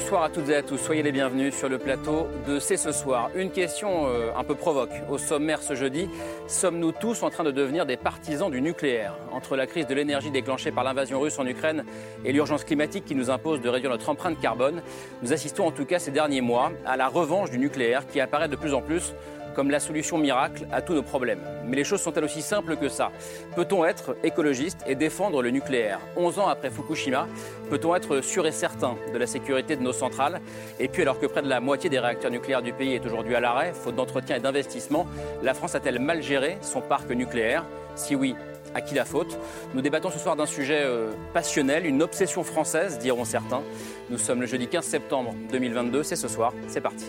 Bonsoir à toutes et à tous, soyez les bienvenus sur le plateau de C'est ce soir. Une question euh, un peu provoque au sommaire ce jeudi. Sommes-nous tous en train de devenir des partisans du nucléaire? Entre la crise de l'énergie déclenchée par l'invasion russe en Ukraine et l'urgence climatique qui nous impose de réduire notre empreinte carbone, nous assistons en tout cas ces derniers mois à la revanche du nucléaire qui apparaît de plus en plus comme la solution miracle à tous nos problèmes. Mais les choses sont-elles aussi simples que ça Peut-on être écologiste et défendre le nucléaire? 11 ans après Fukushima, peut-on être sûr et certain de la sécurité de nos centrales? Et puis alors que près de la moitié des réacteurs nucléaires du pays est aujourd'hui à l'arrêt, faute d'entretien et d'investissement, la France a-t-elle mal géré son parc nucléaire? Si oui, à qui la faute? Nous débattons ce soir d'un sujet euh, passionnel, une obsession française, diront certains. Nous sommes le jeudi 15 septembre 2022, c'est ce soir, c'est parti.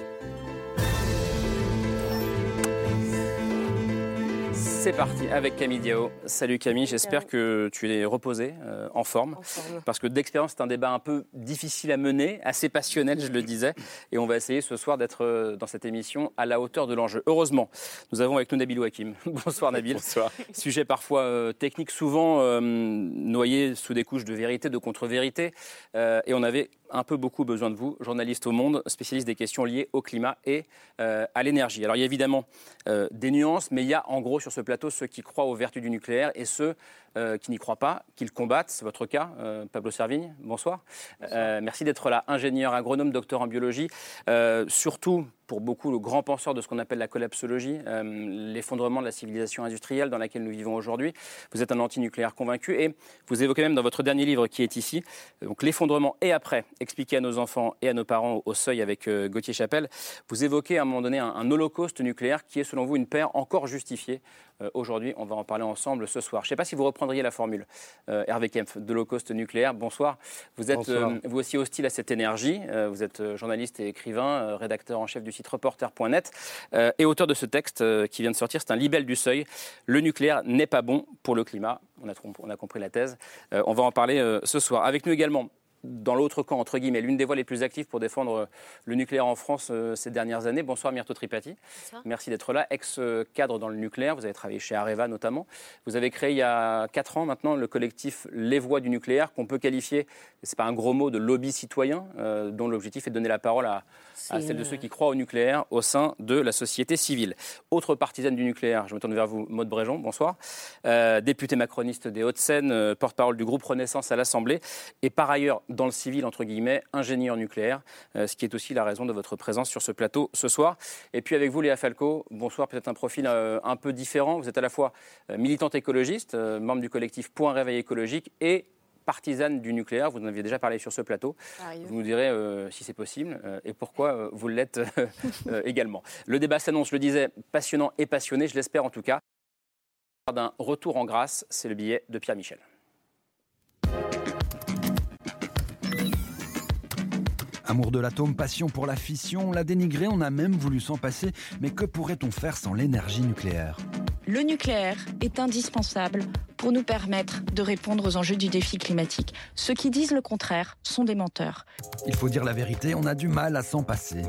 C'est parti avec Camille Diao. Salut Camille, j'espère que tu es reposée, euh, en, forme, Parce que d'expérience, c'est un débat un peu difficile à mener, assez passionnel, je le disais. Et on va essayer ce soir d'être euh, dans cette émission à la hauteur de l'enjeu. Heureusement, nous avons avec nous Nabil Wakim. Bonsoir Nabil. Bonsoir. Sujet parfois euh, technique, souvent noyé sous des couches de vérité, de contre-vérité. et on avait un peu beaucoup besoin de vous, journaliste au Monde, spécialiste des questions liées au climat et euh, à l'énergie. Alors il y a évidemment euh, des nuances, mais il y a en gros sur ce plateau ceux qui croient aux vertus du nucléaire et ceux euh, qui n'y croient pas, qui le combattent. C'est votre cas, Pablo Servigne. Bonsoir. bonsoir. merci d'être là, ingénieur, agronome, docteur en biologie. surtout pour beaucoup le grand penseur de ce qu'on appelle la collapsologie, l'effondrement de la civilisation industrielle dans laquelle nous vivons aujourd'hui. Vous êtes un anti-nucléaire convaincu et vous évoquez même dans votre dernier livre qui est ici, donc l'effondrement et après expliquer à nos enfants et à nos parents au seuil avec euh, Gauthier Chapelle, vous évoquez à un moment donné un, holocauste nucléaire qui est selon vous une paire encore justifiée. Euh, aujourd'hui, on va en parler ensemble ce soir. Je ne sais pas si vous reprendriez la formule, euh, Hervé Kempf, de holocauste nucléaire. Bonsoir. Vous êtes vous aussi hostile à cette énergie. vous êtes journaliste et écrivain, rédacteur en chef du site reporter.net et auteur de ce texte qui vient de sortir. C'est un libelle du seuil. Le nucléaire n'est pas bon pour le climat. On a, on a compris la thèse. on va en parler ce soir. Avec nous également dans l'autre camp, entre guillemets, l'une des voix les plus actives pour défendre euh, le nucléaire en France euh, ces dernières années. Bonsoir Myrto Tripati. Merci d'être là. Ex-cadre dans le nucléaire, vous avez travaillé chez Areva notamment. Vous avez créé il y a 4 ans maintenant le collectif Les Voix du nucléaire, qu'on peut qualifier, c'est pas un gros mot, de lobby citoyen, euh, dont l'objectif est de donner la parole à, à celle de ceux qui croient au nucléaire au sein de la société civile. Autre partisane du nucléaire, je me tourne vers vous, Maude Bréjon, bonsoir. Euh, député macroniste des Hauts-de-Seine, porte-parole du groupe Renaissance à l'Assemblée, et par ailleurs, dans le civil, entre guillemets, ingénieur nucléaire, euh, ce qui est aussi la raison de votre présence sur ce plateau ce soir. Et puis avec vous, Léa Falco, bonsoir, peut-être un profil un peu différent. Vous êtes à la fois militante écologiste, membre du collectif Point Réveil écologique et partisane du nucléaire. Vous en aviez déjà parlé sur ce plateau. Vous nous direz euh, si c'est possible euh, et pourquoi euh, vous l'êtes également. Le débat s'annonce, je le disais, passionnant et passionné, je l'espère en tout cas. D'un retour en grâce, c'est le billet de Pierre Michel. Amour de l'atome, passion pour la fission, on l'a dénigré, on a même voulu s'en passer, mais que pourrait-on faire sans l'énergie nucléaire? Le nucléaire est indispensable pour nous permettre de répondre aux enjeux du défi climatique. Ceux qui disent le contraire sont des menteurs. Il faut dire la vérité, on a du mal à s'en passer.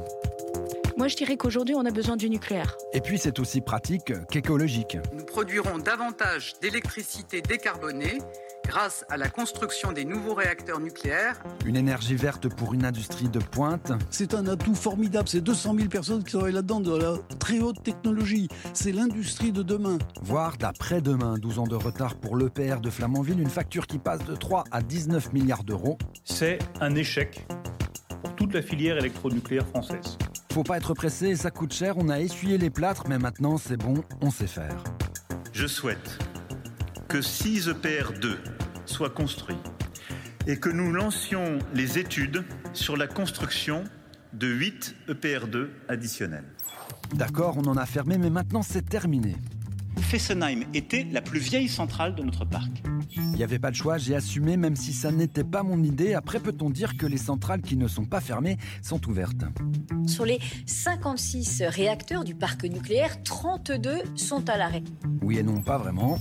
Moi, je dirais qu'aujourd'hui, on a besoin du nucléaire. Et puis, c'est aussi pratique qu'écologique. Nous produirons davantage d'électricité décarbonée grâce à la construction des nouveaux réacteurs nucléaires. Une énergie verte pour une industrie de pointe. C'est un atout formidable. C'est 200 000 personnes qui travaillent là-dedans, de la très haute technologie. C'est l'industrie de demain. Voire d'après-demain, 12 ans de retard pour l'EPR de Flamanville, une facture qui passe de 3 à 19 milliards d'euros. C'est un échec pour toute la filière électronucléaire française. Faut pas être pressé, ça coûte cher, on a essuyé les plâtres, mais maintenant c'est bon, on sait faire. Je souhaite que 6 EPR2 soient construits et que nous lancions les études sur la construction de 8 EPR2 additionnels. D'accord, on en a fermé, mais maintenant c'est terminé. Fessenheim était la plus vieille centrale de notre parc. Il n'y avait pas de choix, j'ai assumé, même si ça n'était pas mon idée. Après, peut-on dire que les centrales qui ne sont pas fermées sont ouvertes? Sur les 56 réacteurs du parc nucléaire, 32 sont à l'arrêt. Oui et non, pas vraiment.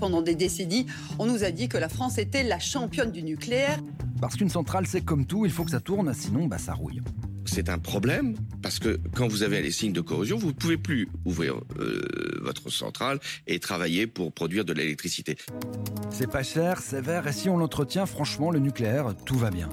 Pendant des décennies, on nous a dit que la France était la championne du nucléaire. Parce qu'une centrale, c'est comme tout, il faut que ça tourne, sinon bah, ça rouille. C'est un problème parce que quand vous avez les signes de corrosion, vous ne pouvez plus ouvrir euh, votre centrale et travailler pour produire de l'électricité. C'est pas cher, c'est vert, et si on l'entretient, franchement, le nucléaire, tout va bien.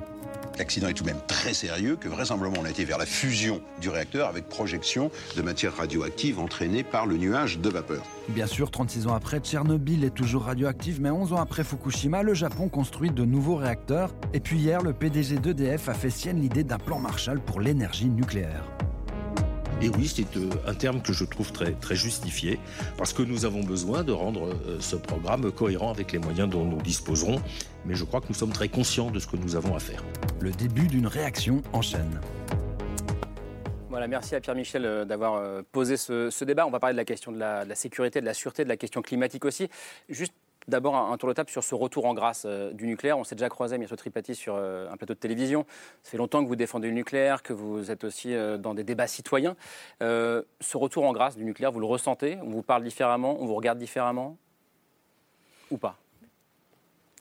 L'accident est tout de même très sérieux, que vraisemblablement on a été vers la fusion du réacteur avec projection de matière radioactive entraînée par le nuage de vapeur. Bien sûr, 36 ans après, Tchernobyl est toujours radioactive, mais 11 ans après Fukushima, le Japon construit de nouveaux réacteurs. Et puis hier, le PDG d'EDF a fait sienne l'idée d'un plan Marshall pour l'énergie nucléaire. Et oui, c'est euh, un terme que je trouve très, très justifié, parce que nous avons besoin de rendre euh, ce programme cohérent avec les moyens dont nous disposerons. Mais je crois que nous sommes très conscients de ce que nous avons à faire. Le début d'une réaction en chaîne. Voilà, merci à Pierre Michel euh, d'avoir posé ce, débat. On va parler de la question de la, de la, sécurité, de la sûreté, de la question climatique aussi. Juste D'abord, un, tour de table sur ce retour en grâce euh, du nucléaire. On s'est déjà croisé, M. Tripati, sur euh, un plateau de télévision. Ça fait longtemps que vous défendez le nucléaire, que vous êtes aussi euh, dans des débats citoyens. ce retour en grâce du nucléaire, vous le ressentez? On vous parle différemment? On vous regarde différemment? Ou pas?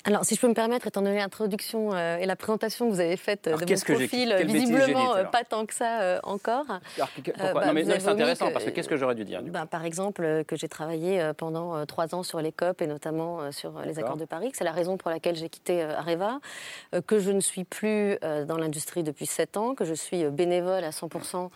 Alors, si je peux me permettre, étant donné l'introduction euh, et la présentation que vous avez faite euh, de mon profil, visiblement euh, pas tant que ça encore. Bah, non, mais c'est intéressant, parce que qu'est-ce que j'aurais dû dire bah, Par exemple, que j'ai travaillé pendant trois ans sur les COP et notamment sur les accords de Paris, c'est la raison pour laquelle j'ai quitté Areva, que je ne suis plus dans l'industrie depuis sept ans, que je suis bénévole à 100%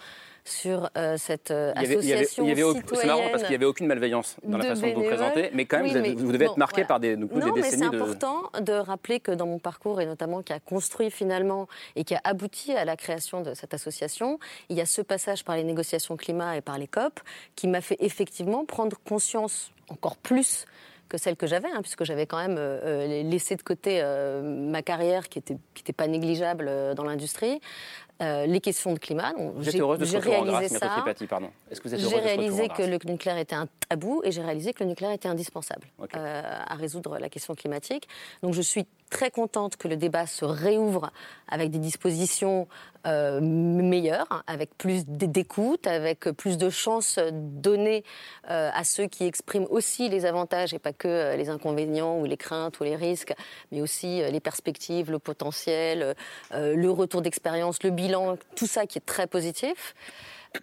sur euh, cette association il y avait, C'est marrant parce qu'il n'y avait aucune malveillance dans la façon dont vous présentez, mais quand même, vous, devez être marqué par des, non, des décennies mais c'est important de rappeler que dans mon parcours, et notamment qui a construit finalement et qui a abouti à la création de cette association, il y a ce passage par les négociations climat et par les COP qui m'a fait effectivement prendre conscience encore plus que celle que j'avais, hein, puisque j'avais quand même euh, euh, laissé de côté ma carrière qui n'était qui était pas négligeable dans l'industrie, euh, les questions de climat. J'ai réalisé ça. J'ai réalisé que le nucléaire était un tabou et j'ai réalisé que le nucléaire était indispensable euh, à résoudre la question climatique. Donc je suis très contente que le débat se réouvre avec des dispositions euh, meilleures, avec plus d'écoute, avec plus de chances données euh, à ceux qui expriment aussi les avantages et pas que les inconvénients ou les craintes ou les risques, mais aussi les perspectives, le potentiel, le retour d'expérience, le bilan, tout ça qui est très positif.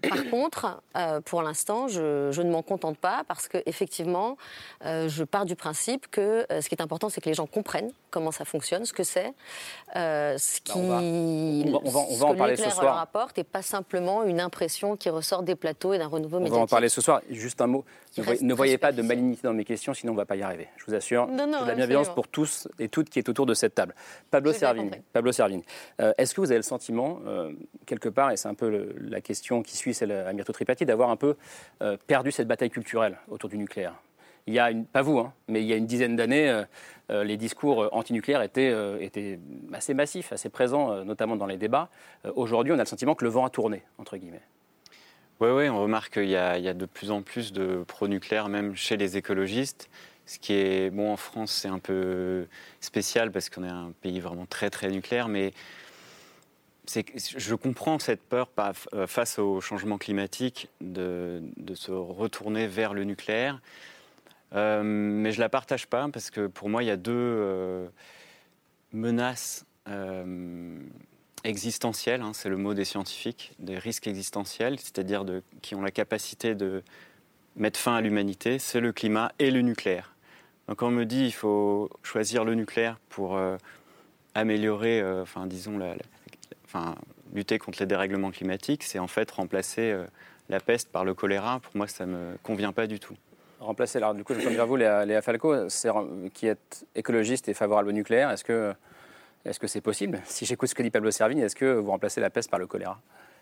Par contre, euh, pour l'instant, je, ne m'en contente pas parce qu'effectivement, euh, je pars du principe que euh, ce qui est important, c'est que les gens comprennent comment ça fonctionne, ce que c'est, ce qui bah, on va, on va, en parler ce soir. leur apporte et pas simplement une impression qui ressort des plateaux et d'un renouveau médiatique. On va en parler ce soir. Juste un mot. Ne, voyez, pas de malignité dans mes questions, sinon on ne va pas y arriver. Je vous assure. Non, non, de la bienveillance pour tous et toutes qui est autour de cette table. Pablo Servigne. Pablo Servigne. Est-ce que vous avez le sentiment, quelque part, et c'est un peu la question qui suit celle à Myrto Tripati, d'avoir un peu euh, perdu cette bataille culturelle autour du nucléaire? Il y a, une, pas vous, hein, mais il y a une dizaine d'années, euh, euh, les discours antinucléaires étaient, étaient assez massifs, assez présents, notamment dans les débats. Aujourd'hui, on a le sentiment que le vent a tourné, entre guillemets. Oui, oui, on remarque qu'il y, a de plus en plus de pro-nucléaire, même chez les écologistes. Ce qui est, bon, en France, c'est un peu spécial parce qu'on est un pays vraiment très, très nucléaire, mais je comprends cette peur euh, face au changement climatique de, se retourner vers le nucléaire, euh, mais je ne la partage pas parce que pour moi, il y a deux euh, menaces existentielles, hein, c'est le mot des scientifiques, des risques existentiels, c'est-à-dire qui ont la capacité de mettre fin à l'humanité, c'est le climat et le nucléaire. Donc on me dit qu'il faut choisir le nucléaire pour améliorer, enfin disons, lutter contre les dérèglements climatiques, c'est en fait remplacer euh, la peste par le choléra. Pour moi, ça ne me convient pas du tout. Remplacer, alors du coup, je me vers vous, Léa, Falco, qui est écologiste et favorable au nucléaire. Est-ce que est-ce que c'est possible? Si j'écoute ce que dit Pablo Servigne, est-ce que vous remplacez la peste par le choléra?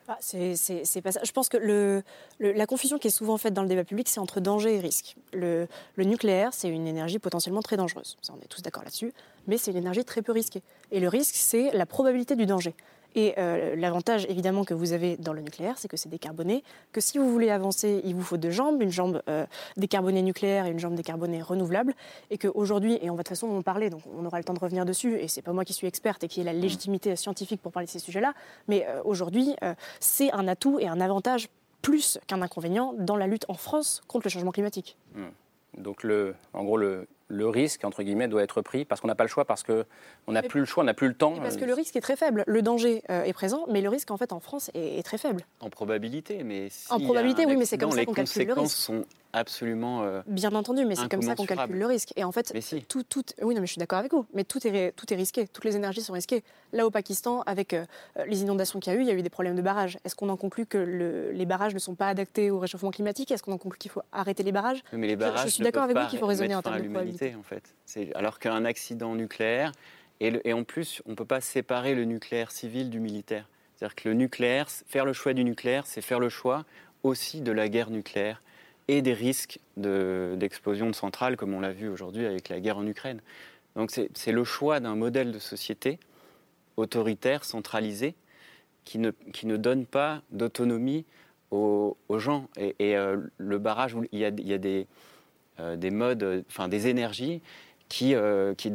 Ah. Je pense que la confusion qui est souvent faite dans le débat public, c'est entre danger et risque. Le, nucléaire, c'est une énergie potentiellement très dangereuse. On est tous d'accord là-dessus. Mais c'est une énergie très peu risquée. Et le risque, c'est la probabilité du danger. Et euh, l'avantage évidemment que vous avez dans le nucléaire, c'est que c'est décarboné, que si vous voulez avancer, il vous faut deux jambes, une jambe euh, décarbonée nucléaire et une jambe décarbonée renouvelable, et qu'aujourd'hui, et on va de toute façon en parler, donc on aura le temps de revenir dessus, et c'est pas moi qui suis experte et qui ai la légitimité scientifique pour parler de ces sujets-là, mais euh, aujourd'hui, c'est un atout et un avantage plus qu'un inconvénient dans la lutte en France contre le changement climatique. Mmh. Donc, le, en gros, le, le risque, entre guillemets, doit être pris parce qu'on n'a pas le choix, parce qu'on n'a plus le choix, on n'a plus le temps. Parce que le risque est très faible. Le danger euh, est présent, mais le risque, en fait, en France, est, très faible. En probabilité, mais. en probabilité, oui, mais c'est comme ça qu'on calcule le risque. sont absolument. Euh, Bien entendu, mais c'est comme ça qu'on calcule le risque. Et en fait, tout, tout, oui, non, mais je suis d'accord avec vous, mais tout est, tout est risqué. Toutes les énergies sont risquées. Là, au Pakistan, avec euh, les inondations qu'il y a eu, il y a eu des problèmes de barrages. Est-ce qu'on en conclut que les barrages ne sont pas adaptés au réchauffement climatique? Est-ce qu'on en conclut qu'il faut arrêter les barrages? Mais les barrages. Je, suis d'accord avec vous qu'il faut raisonner en termes de probabilité. En fait, alors qu'un accident nucléaire, et, et, en plus, on ne peut pas séparer le nucléaire civil du militaire. C'est-à-dire que le nucléaire, faire le choix du nucléaire, c'est faire le choix aussi de la guerre nucléaire et des risques d'explosion de, centrales, comme on l'a vu aujourd'hui avec la guerre en Ukraine. Donc c'est le choix d'un modèle de société autoritaire, centralisé, qui ne, qui ne donne pas d'autonomie aux, gens. Et, euh, le barrage, il y a, il y a des, euh, des modes, enfin des énergies qui, euh, qui,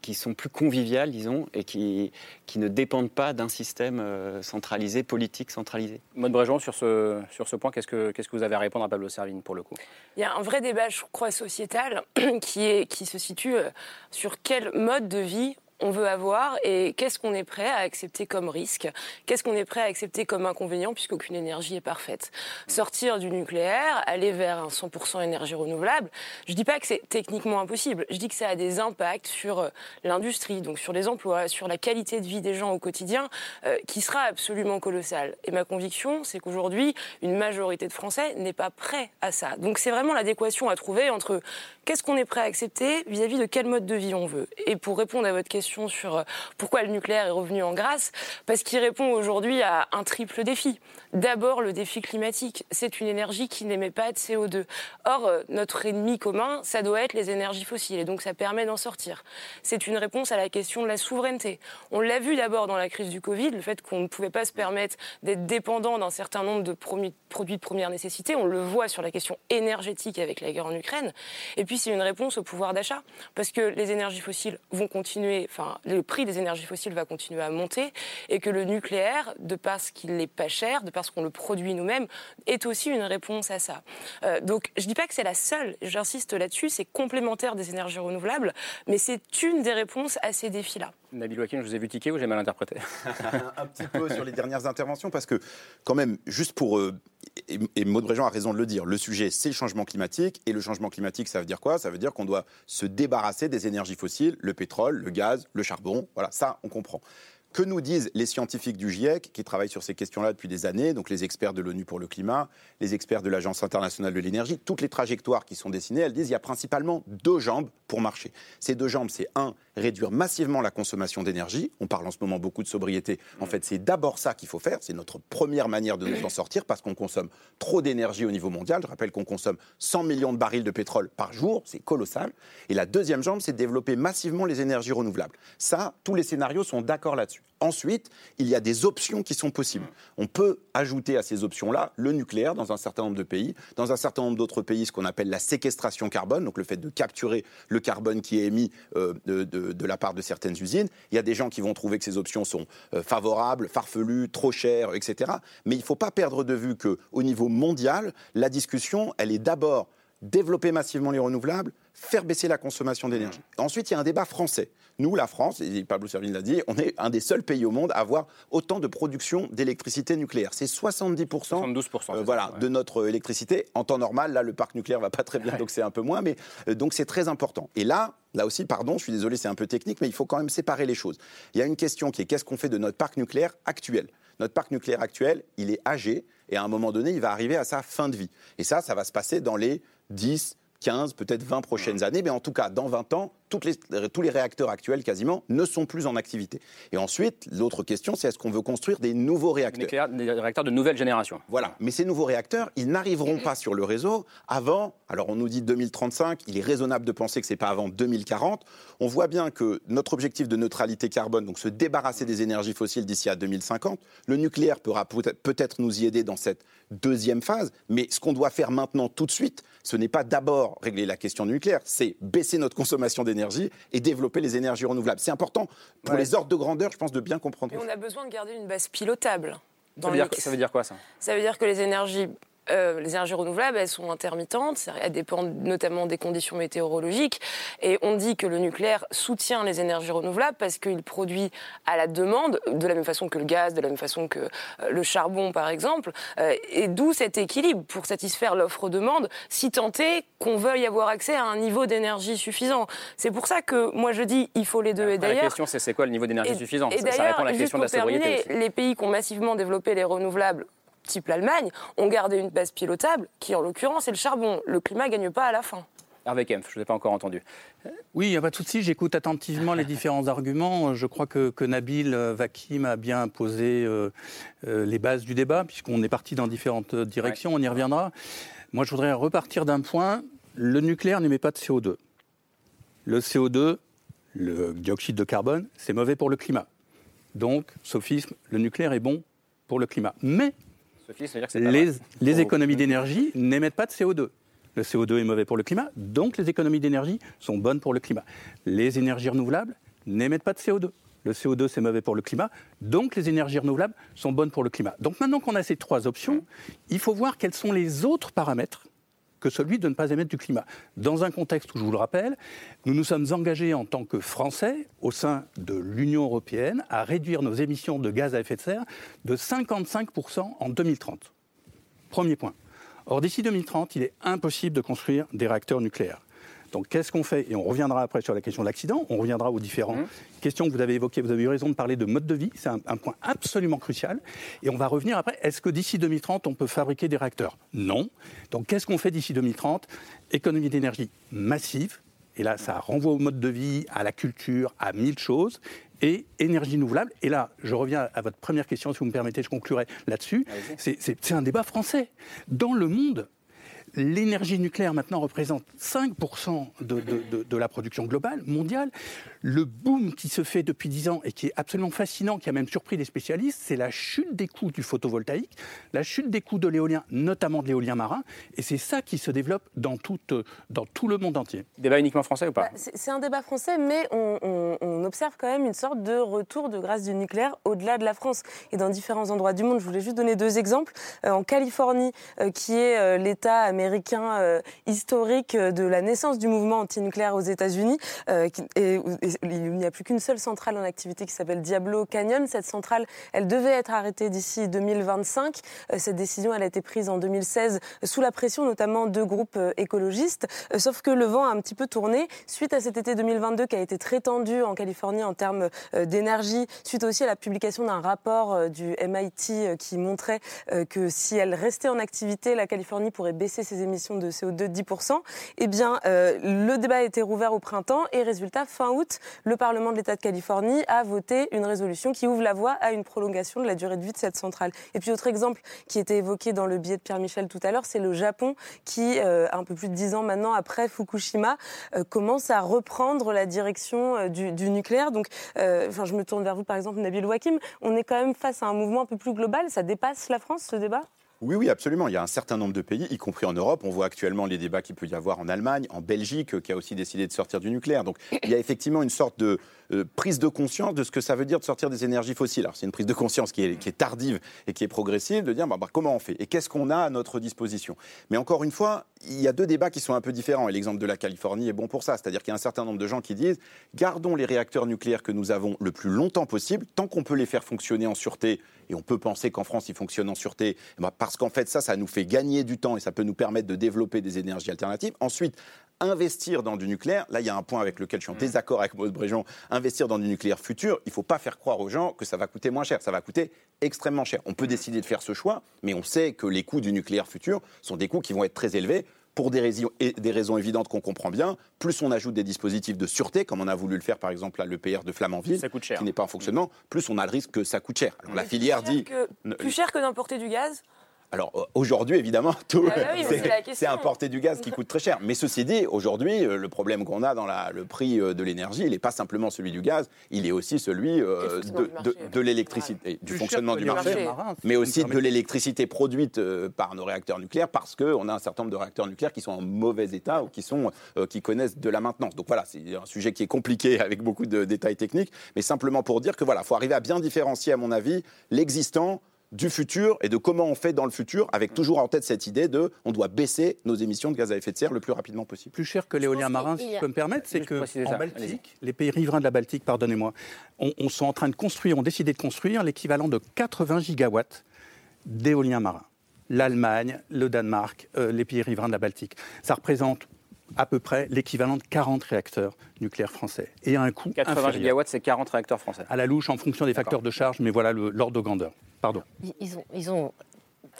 qui sont plus conviviales, disons, et qui, qui ne dépendent pas d'un système euh, centralisé, politique centralisé. Maud Bréjean, sur ce, sur ce point, qu'est-ce que, qu'est-ce que vous avez à répondre à Pablo Servigne, pour le coup? Il y a un vrai débat, je crois, sociétal qui, est, qui se situe euh, sur quel mode de vie on veut avoir et qu'est-ce qu'on est prêt à accepter comme risque, qu'est-ce qu'on est prêt à accepter comme inconvénient puisqu'aucune énergie est parfaite? Sortir du nucléaire, aller vers un 100% énergie renouvelable, je dis pas que c'est techniquement impossible, je dis que ça a des impacts sur euh, l'industrie, donc sur les emplois, sur la qualité de vie des gens au quotidien, euh, qui sera absolument colossal. Et ma conviction, c'est qu'aujourd'hui, une majorité de Français n'est pas prêt à ça. Donc c'est vraiment l'adéquation à trouver entre qu'est-ce qu'on est prêt à accepter vis-à-vis -vis de quel mode de vie on veut. Et pour répondre à votre question, sur euh, pourquoi le nucléaire est revenu en grâce, parce qu'il répond aujourd'hui à un triple défi. D'abord, le défi climatique. C'est une énergie qui n'émet pas de CO2. Or, euh, notre ennemi commun, ça doit être les énergies fossiles, et donc ça permet d'en sortir. C'est une réponse à la question de la souveraineté. On l'a vu d'abord dans la crise du Covid, le fait qu'on ne pouvait pas se permettre d'être dépendant d'un certain nombre de produits de première nécessité. On le voit sur la question énergétique avec la guerre en Ukraine. Et puis, c'est une réponse au pouvoir d'achat, parce que les énergies fossiles vont continuer, le prix des énergies fossiles va continuer à monter et que le nucléaire, de parce qu'il n'est pas cher, de parce qu'on le produit nous-mêmes, est aussi une réponse à ça. Euh, donc, je ne dis pas que c'est la seule, j'insiste là-dessus, c'est complémentaire des énergies renouvelables, mais c'est une des réponses à ces défis-là. Nabil Wakim, je vous ai vu tiquer ou j'ai mal interprété? Un petit peu sur les dernières interventions, parce que quand même, juste pour... Euh, et, Maud Bréjean a raison de le dire, le sujet c'est le changement climatique, et le changement climatique ça veut dire quoi? Ça veut dire qu'on doit se débarrasser des énergies fossiles, le pétrole, le gaz, le charbon, voilà, ça on comprend. Que nous disent les scientifiques du GIEC qui travaillent sur ces questions-là depuis des années, donc les experts de l'ONU pour le climat, les experts de l'Agence internationale de l'énergie, toutes les trajectoires qui sont dessinées, elles disent qu'il y a principalement deux jambes pour marcher. Ces deux jambes, c'est un, réduire massivement la consommation d'énergie. On parle en ce moment beaucoup de sobriété. En fait, c'est d'abord ça qu'il faut faire. C'est notre première manière de nous en sortir parce qu'on consomme trop d'énergie au niveau mondial. Je rappelle qu'on consomme 100 millions de barils de pétrole par jour. C'est colossal. Et la deuxième jambe, c'est de développer massivement les énergies renouvelables. Ça, tous les scénarios sont d'accord là-dessus. Ensuite, il y a des options qui sont possibles. On peut ajouter à ces options-là le nucléaire dans un certain nombre de pays, dans un certain nombre d'autres pays, ce qu'on appelle la séquestration carbone, donc le fait de capturer le carbone qui est émis euh, de, la part de certaines usines. Il y a des gens qui vont trouver que ces options sont euh, favorables, farfelues, trop chères, etc. Mais il ne faut pas perdre de vue qu'au niveau mondial, la discussion, elle est d'abord développer massivement les renouvelables, faire baisser la consommation d'énergie. Ensuite, il y a un débat français. Nous, la France, et Pablo Servigne l'a dit, on est un des seuls pays au monde à avoir autant de production d'électricité nucléaire. C'est 70%, 72% euh, voilà, de notre électricité. En temps normal, là, le parc nucléaire va pas très bien, donc c'est un peu moins, mais euh, donc c'est très important. Et là, là aussi, pardon, je suis désolé, c'est un peu technique, mais il faut quand même séparer les choses. Il y a une question qui est qu'est-ce qu'on fait de notre parc nucléaire actuel? Notre parc nucléaire actuel, il est âgé, et à un moment donné, il va arriver à sa fin de vie. Et ça, ça va se passer dans les 10, 15, peut-être 20 prochaines années, mais en tout cas, dans 20 ans, toutes les, tous les réacteurs actuels, quasiment, ne sont plus en activité. Et ensuite, l'autre question, c'est est-ce qu'on veut construire des nouveaux réacteurs Des réacteurs de nouvelle génération. Voilà. Mais ces nouveaux réacteurs, ils n'arriveront pas sur le réseau avant, alors on nous dit 2035, il est raisonnable de penser que ce n'est pas avant 2040. On voit bien que notre objectif de neutralité carbone, donc se débarrasser des énergies fossiles d'ici à 2050, le nucléaire pourra peut-être nous y aider dans cette deuxième phase, mais ce qu'on doit faire maintenant tout de suite, ce n'est pas d'abord régler la question du nucléaire, c'est baisser notre consommation d'énergie et développer les énergies renouvelables. C'est important pour les ordres de grandeur, je pense, de bien comprendre. Mais on a besoin de garder une base pilotable. Ça veut, dire, ça veut, dire, quoi ça? Ça veut dire que les énergies euh, les énergies renouvelables, elles sont intermittentes, elles dépendent notamment des conditions météorologiques. Et on dit que le nucléaire soutient les énergies renouvelables parce qu'il produit à la demande, de la même façon que le gaz, de la même façon que euh, le charbon, par exemple. Euh, et d'où cet équilibre pour satisfaire l'offre-demande, si tant est qu'on veuille avoir accès à un niveau d'énergie suffisant. C'est pour ça que moi je dis il faut les deux. Et d'ailleurs, la question c'est c'est quoi le niveau d'énergie suffisant? et ça, répond à la question de la sobriété. Les pays qui ont massivement développé les renouvelables type l'Allemagne, ont gardé une base pilotable qui, en l'occurrence, est le charbon. Le climat ne gagne pas à la fin. Hervé Kempf, je ne vous ai pas encore entendu. Oui, il n'y a pas de souci, j'écoute attentivement les différents arguments. Je crois que, Nabil Vakim a bien posé euh, euh, les bases du débat, puisqu'on est parti dans différentes directions, on y reviendra. Moi, je voudrais repartir d'un point. Le nucléaire n'émet pas de CO2. Le CO2, le dioxyde de carbone, c'est mauvais pour le climat. Donc, sophisme, le nucléaire est bon pour le climat. Mais les, économies d'énergie n'émettent pas de CO2. Le CO2 est mauvais pour le climat, donc les économies d'énergie sont bonnes pour le climat. Les énergies renouvelables n'émettent pas de CO2. Le CO2, c'est mauvais pour le climat, donc les énergies renouvelables sont bonnes pour le climat. Donc maintenant qu'on a ces trois options, il faut voir quels sont les autres paramètres que celui de ne pas émettre du climat. Dans un contexte où, je vous le rappelle, nous nous sommes engagés en tant que Français, au sein de l'Union européenne, à réduire nos émissions de gaz à effet de serre de 55% en 2030. Premier point. Or, d'ici 2030, il est impossible de construire des réacteurs nucléaires. Donc qu'est-ce qu'on fait? Et on reviendra après sur la question de l'accident, on reviendra aux différentes mmh. questions que vous avez évoquées. Vous avez eu raison de parler de mode de vie, c'est un, point absolument crucial. Et on va revenir après, est-ce que d'ici 2030, on peut fabriquer des réacteurs? Non. Donc qu'est-ce qu'on fait d'ici 2030 Économie d'énergie massive. Et là, ça renvoie au mode de vie, à la culture, à mille choses et énergie renouvelable. Et là, je reviens à votre première question, si vous me permettez, je conclurai là-dessus. C'est un débat français. Dans le monde, L'énergie nucléaire maintenant représente 5% de, de, la production globale, mondiale. Le boom qui se fait depuis 10 ans et qui est absolument fascinant, qui a même surpris les spécialistes, c'est la chute des coûts du photovoltaïque, la chute des coûts de l'éolien, notamment de l'éolien marin. Et c'est ça qui se développe dans tout, dans tout le monde entier. Débat uniquement français ou pas bah, C'est un débat français, mais on, on, observe quand même une sorte de retour de grâce du nucléaire au-delà de la France et dans différents endroits du monde. Je voulais juste donner deux exemples. Euh, en Californie, euh, qui est euh, l'État américain, américain euh, historique de la naissance du mouvement antinucléaire aux États-Unis. Euh, il n'y a plus qu'une seule centrale en activité qui s'appelle Diablo Canyon. Cette centrale, elle devait être arrêtée d'ici 2025. Euh, cette décision, elle a été prise en 2016 sous la pression notamment de groupes écologistes. Sauf que le vent a un petit peu tourné suite à cet été 2022 qui a été très tendu en Californie en termes d'énergie, suite aussi à la publication d'un rapport du MIT qui montrait que si elle restait en activité, la Californie pourrait baisser ses émissions de CO2 de 10%, eh bien, euh, le débat a été rouvert au printemps et résultat, fin août, le Parlement de l'État de Californie a voté une résolution qui ouvre la voie à une prolongation de la durée de vie de cette centrale. Et puis, autre exemple qui était évoqué dans le billet de Pierre Michel tout à l'heure, c'est le Japon qui, euh, un peu plus de dix ans maintenant après Fukushima, euh, commence à reprendre la direction du, nucléaire. Donc, enfin, je me tourne vers vous, par exemple, Nabil Wakim. On est quand même face à un mouvement un peu plus global. Ça dépasse la France, ce débat? Oui, oui, absolument. Il y a un certain nombre de pays, y compris en Europe. On voit actuellement les débats qu'il peut y avoir en Allemagne, en Belgique, qui a aussi décidé de sortir du nucléaire. Donc il y a effectivement une sorte de euh, prise de conscience de ce que ça veut dire de sortir des énergies fossiles. Alors c'est une prise de conscience qui est, tardive et qui est progressive, de dire bah, bah, comment on fait et qu'est-ce qu'on a à notre disposition. Mais encore une fois, il y a deux débats qui sont un peu différents. Et l'exemple de la Californie est bon pour ça. C'est-à-dire qu'il y a un certain nombre de gens qui disent gardons les réacteurs nucléaires que nous avons le plus longtemps possible, tant qu'on peut les faire fonctionner en sûreté. Et on peut penser qu'en France, ils fonctionnent en sûreté, bah, parce qu'en fait, ça, ça nous fait gagner du temps et ça peut nous permettre de développer des énergies alternatives. Ensuite, investir dans du nucléaire, là il y a un point avec lequel je suis en mm. désaccord avec Maud Bréjon, investir dans du nucléaire futur, il ne faut pas faire croire aux gens que ça va coûter moins cher, ça va coûter extrêmement cher. On peut décider de faire ce choix, mais on sait que les coûts du nucléaire futur sont des coûts qui vont être très élevés pour des raisons, des raisons évidentes qu'on comprend bien. Plus on ajoute des dispositifs de sûreté, comme on a voulu le faire par exemple à l'EPR de Flamanville, qui n'est pas en fonctionnement, plus on a le risque que ça coûte cher. Alors, la filière dit... plus cher que d'importer du gaz alors euh, aujourd'hui, évidemment, tout, ah bah c'est importer du gaz qui coûte très cher. Mais ceci dit, aujourd'hui, euh, le problème qu'on a dans la, le prix euh, de l'énergie, il n'est pas simplement celui du gaz, il est aussi celui de, l'électricité, du fonctionnement du marché, mais aussi de l'électricité produite par nos réacteurs nucléaires, parce qu'on a un certain nombre de réacteurs nucléaires qui sont en mauvais état ou qui, sont, qui connaissent de la maintenance. Donc voilà, c'est un sujet qui est compliqué avec beaucoup de détails techniques, mais simplement pour dire que voilà, faut arriver à bien différencier, à mon avis, l'existant du futur et de comment on fait dans le futur, avec toujours en tête cette idée de on doit baisser nos émissions de gaz à effet de serre le plus rapidement possible. Plus cher que l'éolien marin, si je peux me permettre, c'est que en Baltique, les pays riverains de la Baltique, pardonnez-moi, on, on sont en train de construire, ont décidé de construire l'équivalent de 80 gigawatts d'éolien marin. L'Allemagne, le Danemark, euh, les pays riverains de la Baltique. Ça représente à peu près l'équivalent de 40 réacteurs nucléaires français. Et à un coût 80 gigawatts, c'est 40 réacteurs français. À la louche, en fonction des facteurs de charge, mais voilà l'ordre de grandeur. Pardon. Ils ont, ils ont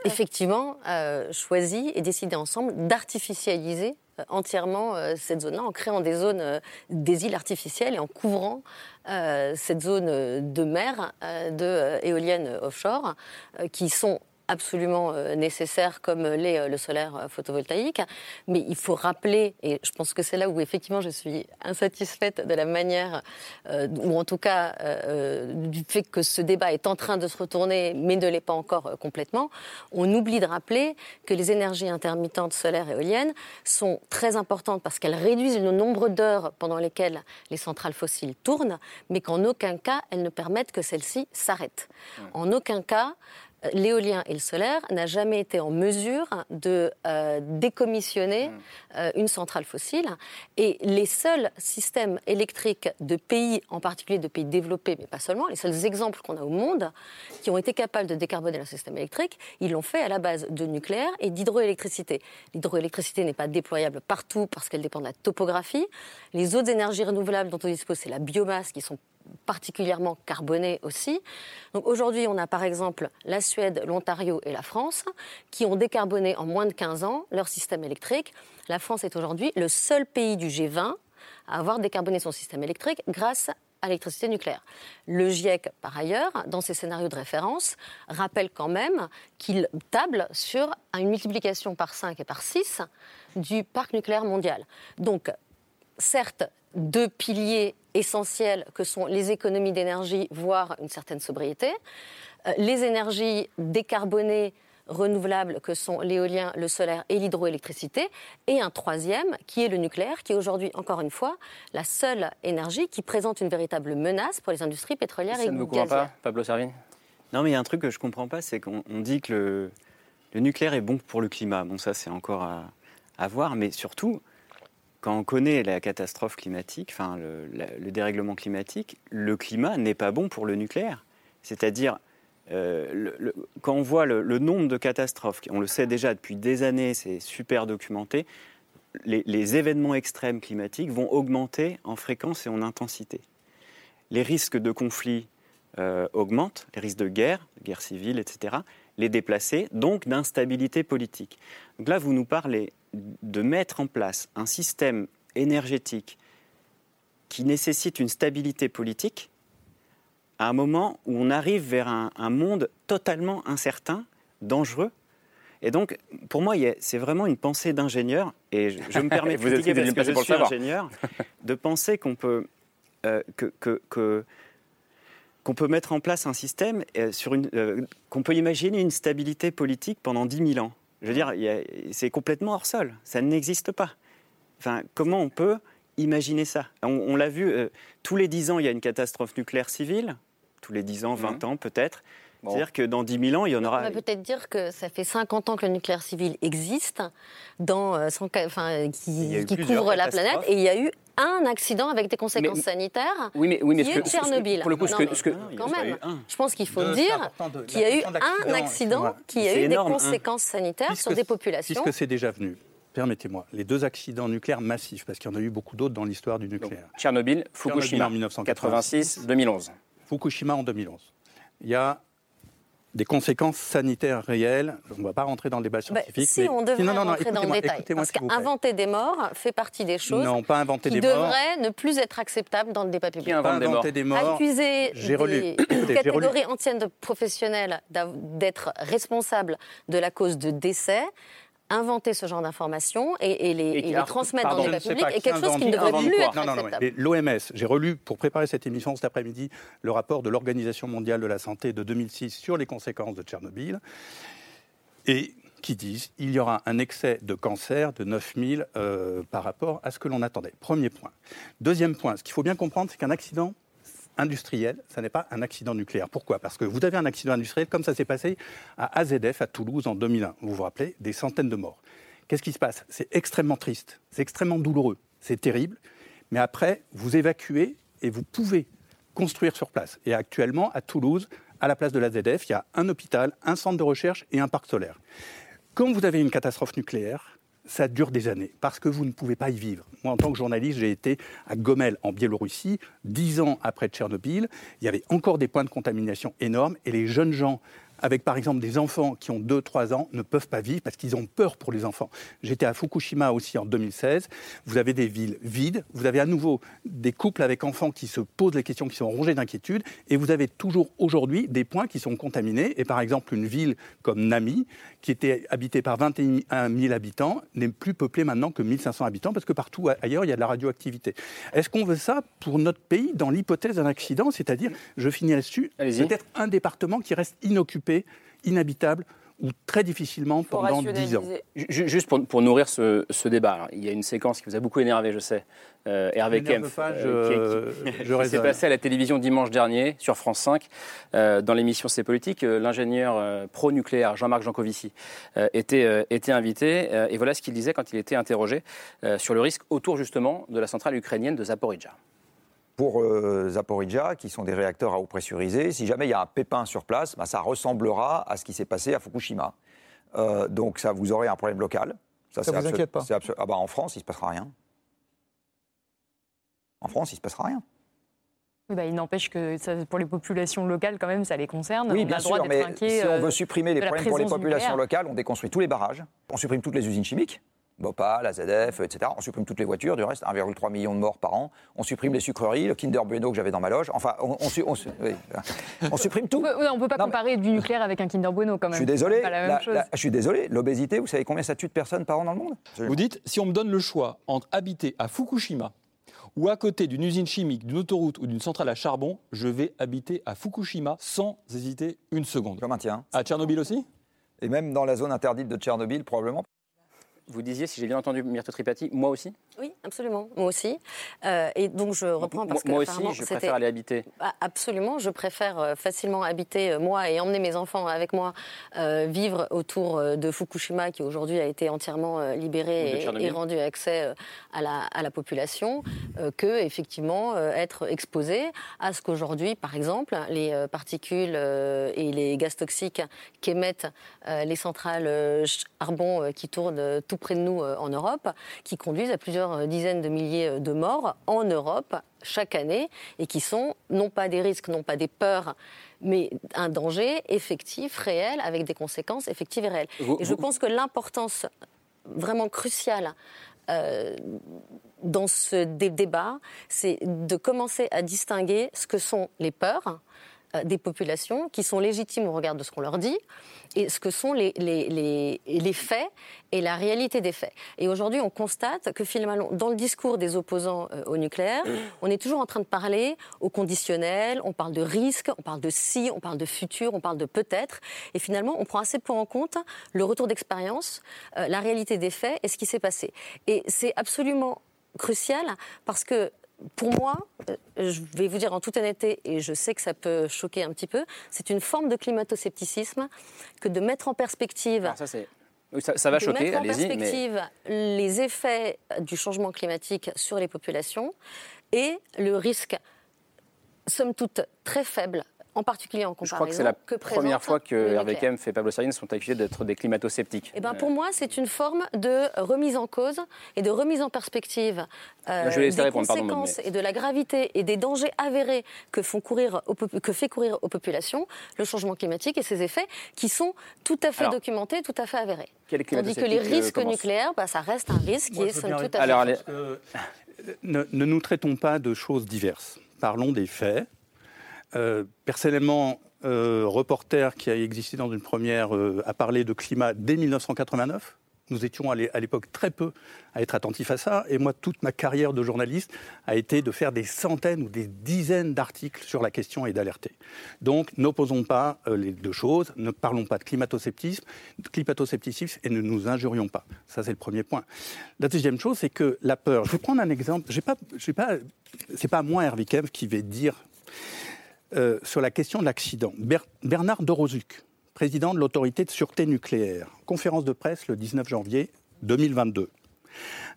effectivement euh, choisi et décidé ensemble d'artificialiser euh, entièrement euh, cette zone-là, en créant des zones, des îles artificielles et en couvrant cette zone de mer de éoliennes offshore qui sont absolument euh, nécessaires comme l'est euh, le solaire euh, photovoltaïque. Mais il faut rappeler, et je pense que c'est là où effectivement je suis insatisfaite de la manière, ou en tout cas du fait que ce débat est en train de se retourner, mais ne l'est pas encore complètement, on oublie de rappeler que les énergies intermittentes solaires et éoliennes sont très importantes parce qu'elles réduisent le nombre d'heures pendant lesquelles les centrales fossiles tournent, mais qu'en aucun cas elles ne permettent que celles-ci s'arrêtent. En aucun cas, l'éolien et le solaire n'a jamais été en mesure de euh, décommissionner mm. euh, une centrale fossile. Et les seuls systèmes électriques de pays, en particulier de pays développés, mais pas seulement, les seuls exemples qu'on a au monde qui ont été capables de décarboner leur système électrique, ils l'ont fait à la base de nucléaire et d'hydroélectricité. L'hydroélectricité n'est pas déployable partout parce qu'elle dépend de la topographie. Les autres énergies renouvelables dont on dispose, c'est la biomasse qui sont particulièrement carbonés aussi. Donc aujourd'hui, on a par exemple la Suède, l'Ontario et la France qui ont décarboné en moins de 15 ans leur système électrique. La France est aujourd'hui le seul pays du G20 à avoir décarboné son système électrique grâce à l'électricité nucléaire. Le GIEC, par ailleurs, dans ses scénarios de référence, rappelle quand même qu'il table sur une multiplication par 5 et par 6 du parc nucléaire mondial. Donc, certes, deux piliers essentiels que sont les économies d'énergie, voire une certaine sobriété, euh, les énergies décarbonées renouvelables que sont l'éolien, le solaire et l'hydroélectricité, et un troisième qui est le nucléaire, qui est aujourd'hui, encore une fois, la seule énergie qui présente une véritable menace pour les industries pétrolières Ça et ne me comprend pas, Pablo Servigne? Non, mais il y a un truc que je ne comprends pas, c'est qu'on dit que le, le, nucléaire est bon pour le climat. Bon, ça, c'est encore à, à voir, mais surtout, quand on connaît la catastrophe climatique, enfin le, dérèglement climatique, le climat n'est pas bon pour le nucléaire. C'est-à-dire, euh, quand on voit le, nombre de catastrophes, on le sait déjà depuis des années, c'est super documenté, les, événements extrêmes climatiques vont augmenter en fréquence et en intensité. Les risques de conflits euh, augmentent, les risques de guerre, guerre civile, etc., les déplacer, donc d'instabilité politique. Donc là, vous nous parlez de mettre en place un système énergétique qui nécessite une stabilité politique à un moment où on arrive vers un, monde totalement incertain, dangereux. Et donc, pour moi, c'est vraiment une pensée d'ingénieur, et je, me permets de critiquer parce que je suis ingénieur, de penser qu'on peut, euh, que, qu'on peut mettre en place un système, euh, sur une, euh, qu'on peut imaginer une stabilité politique pendant 10 000 ans. Je veux dire, c'est complètement hors sol. Ça n'existe pas. Enfin, comment on peut imaginer ça? On, l'a vu, euh, tous les 10 ans, il y a une catastrophe nucléaire civile. Tous les 10 ans, 20 mhm. ans peut-être. C'est-à-dire que dans 10 000 ans, il y en aura. On va peut-être dire que ça fait 50 ans que le nucléaire civil existe, dans, euh, enfin, qui, qui couvre la planète, et il y a eu un accident avec des conséquences sanitaires oui, mais, oui, mais qui est Tchernobyl. Pour le coup, ce que, ce que, quand même, je pense qu'il faut dire qu'il y a eu un accident qui a eu des conséquences sanitaires sur des populations. Puisque c'est déjà venu. Permettez-moi, les deux accidents nucléaires massifs, parce qu'il y en a eu beaucoup d'autres dans l'histoire du nucléaire. Tchernobyl, Fukushima en 1986, 2011. Fukushima en 2011. Il y a des conséquences sanitaires réelles. On ne va pas rentrer dans le débat bah, scientifique. si on devrait non, non, non, rentrer dans le détail, parce qu'inventer des morts fait partie des choses non, pas inventer qui des morts. devraient ne plus être acceptables dans le débat public. Qui inventer des morts, des morts Accuser des relu. catégories entières de professionnels d'être responsables de la cause de décès inventer ce genre d'informations et, les, et les transmettre dans le débat public est quelque chose qui ne devrait plus être non, non, non, L'OMS, j'ai relu pour préparer cette émission cet après-midi le rapport de l'Organisation mondiale de la santé de 2006 sur les conséquences de Tchernobyl et qui disent qu'il y aura un excès de cancer de 9000 euh, par rapport à ce que l'on attendait. Premier point. Deuxième point, ce qu'il faut bien comprendre, c'est qu'un accident industriel, ça n'est pas un accident nucléaire. Pourquoi? Parce que vous avez un accident industriel comme ça s'est passé à AZF à Toulouse en 2001. Vous vous rappelez Des centaines de morts. Qu'est-ce qui se passe? C'est extrêmement triste, c'est extrêmement douloureux, c'est terrible. Mais après, vous évacuez et vous pouvez construire sur place. Et actuellement, à Toulouse, à la place de l'AZF, il y a un hôpital, un centre de recherche et un parc solaire. Quand vous avez une catastrophe nucléaire, ça dure des années, parce que vous ne pouvez pas y vivre. Moi, en tant que journaliste, j'ai été à Gomel, en Biélorussie, dix ans après Tchernobyl. Il y avait encore des points de contamination énormes, et les jeunes gens avec par exemple des enfants qui ont 2-3 ans, ne peuvent pas vivre parce qu'ils ont peur pour les enfants. J'étais à Fukushima aussi en 2016. Vous avez des villes vides, vous avez à nouveau des couples avec enfants qui se posent les questions, qui sont rongés d'inquiétude, et vous avez toujours aujourd'hui des points qui sont contaminés. Et par exemple, une ville comme Nami, qui était habitée par 21 000 habitants, n'est plus peuplée maintenant que 1500 habitants parce que partout ailleurs, il y a de la radioactivité. Est-ce qu'on veut ça pour notre pays dans l'hypothèse d'un accident? C'est-à-dire, je finis là-dessus, peut-être un département qui reste inoccupé inhabitable ou très difficilement pendant 10 ans. Juste pour, nourrir ce, débat, il y a une séquence qui vous a beaucoup énervé, je sais. Euh, Hervé Kempf, euh, qui, s'est passé à la télévision dimanche dernier sur France 5, euh, dans l'émission C'est politique. L'ingénieur pro-nucléaire Jean-Marc Jancovici était, était invité, et voilà ce qu'il disait quand il était interrogé sur le risque autour justement de la centrale ukrainienne de Zaporizhzhia pour euh, Zaporizhzhia, qui sont des réacteurs à eau pressurisée, si jamais il y a un pépin sur place, bah, ça ressemblera à ce qui s'est passé à Fukushima. Euh, donc ça, vous aurez un problème local. Ça ne vous inquiète pas ah bah, En France, il ne se passera rien. En France, il ne se passera rien. Bah, il n'empêche que ça, pour les populations locales, quand même, ça les concerne. Oui, on bien a le droit sûr, mais si on veut euh, supprimer les problèmes pour les populations locales, on déconstruit tous les barrages, on supprime toutes les usines chimiques, Bhopal, AZF, etc. On supprime toutes les voitures, du reste 1,3 million de morts par an. On supprime les sucreries, le Kinder Bueno que j'avais dans ma loge. Enfin, on, on, supprime tout. On ne peut pas comparer du nucléaire avec un Kinder Bueno quand même. Je suis désolé. je suis désolé. L'obésité, vous savez combien ça tue de personnes par an dans le monde? Vous dites, si on me donne le choix entre habiter à Fukushima ou à côté d'une usine chimique, d'une autoroute ou d'une centrale à charbon, je vais habiter à Fukushima sans hésiter une seconde. Je maintiens. À Tchernobyl aussi? Et même dans la zone interdite de Tchernobyl, probablement. Vous disiez, si j'ai bien entendu Myrto Tripati, moi aussi? Oui, absolument, moi aussi. Euh, et donc je reprends parce que. Moi aussi, je préfère aller habiter. Ah, absolument, je préfère euh, facilement habiter, euh, moi, et emmener mes enfants avec moi, vivre autour de Fukushima, qui aujourd'hui a été entièrement libéré et, rendu accès à la, à la population, que, effectivement, être exposé à ce qu'aujourd'hui, par exemple, les particules et les gaz toxiques qu'émettent les centrales charbon qui tournent tout près de nous euh, en Europe, qui conduisent à plusieurs euh, dizaines de milliers euh, de morts en Europe chaque année et qui sont non pas des risques, non pas des peurs, mais un danger effectif, réel, avec des conséquences effectives et réelles. et je pense que l'importance vraiment cruciale dans ce débat, c'est de commencer à distinguer ce que sont les peurs des populations qui sont légitimes au regard de ce qu'on leur dit et ce que sont les, les, les, faits et la réalité des faits. Et aujourd'hui, on constate que finalement, dans le discours des opposants euh, au nucléaire, on est toujours en train de parler au conditionnel, on parle de risque, on parle de si, on parle de futur, on parle de peut-être. Et finalement, on prend assez peu en compte le retour d'expérience, euh, la réalité des faits et ce qui s'est passé. Et c'est absolument crucial parce que pour moi, euh, je vais vous dire en toute honnêteté, et je sais que ça peut choquer un petit peu, c'est une forme de climato-scepticisme que de mettre en perspective. ça, ça, va de choquer, mettre en perspective les effets du changement climatique sur les populations et le risque, somme toute, très faible en particulier en comparaison. Je crois que c'est la première fois que Hervé Kempf et Pablo Sarine sont accusés d'être des climato-sceptiques. Eh ben, pour moi, c'est une forme de remise en cause et de remise en perspective euh, des conséquences et de la gravité et des dangers avérés que, font courir que fait courir aux populations le changement climatique et ses effets qui sont tout à fait documentés, tout à fait avérés. Tandis que les euh, risques nucléaires, bah, ça reste un risque qui est somme toute à Alors, ne, ne nous traitons pas de choses diverses. Parlons des faits euh, personnellement, euh, reporter qui a existé dans une première euh, a parlé de climat dès 1989. Nous étions à l'époque très peu à être attentifs à ça. Et moi, toute ma carrière de journaliste a été de faire des centaines ou des dizaines d'articles sur la question et d'alerter. Donc, n'opposons pas les deux choses. Ne parlons pas de climato-scepticisme, et ne nous injurions pas. Ça, c'est le premier point. La deuxième chose, c'est que la peur. Je vais prendre un exemple. Ce pas, pas, c'est pas moi, Hervé Kev, qui vais dire euh, sur la question de l'accident. Bernard Dorozuc, président de l'autorité de sûreté nucléaire, conférence de presse le 19 janvier 2022.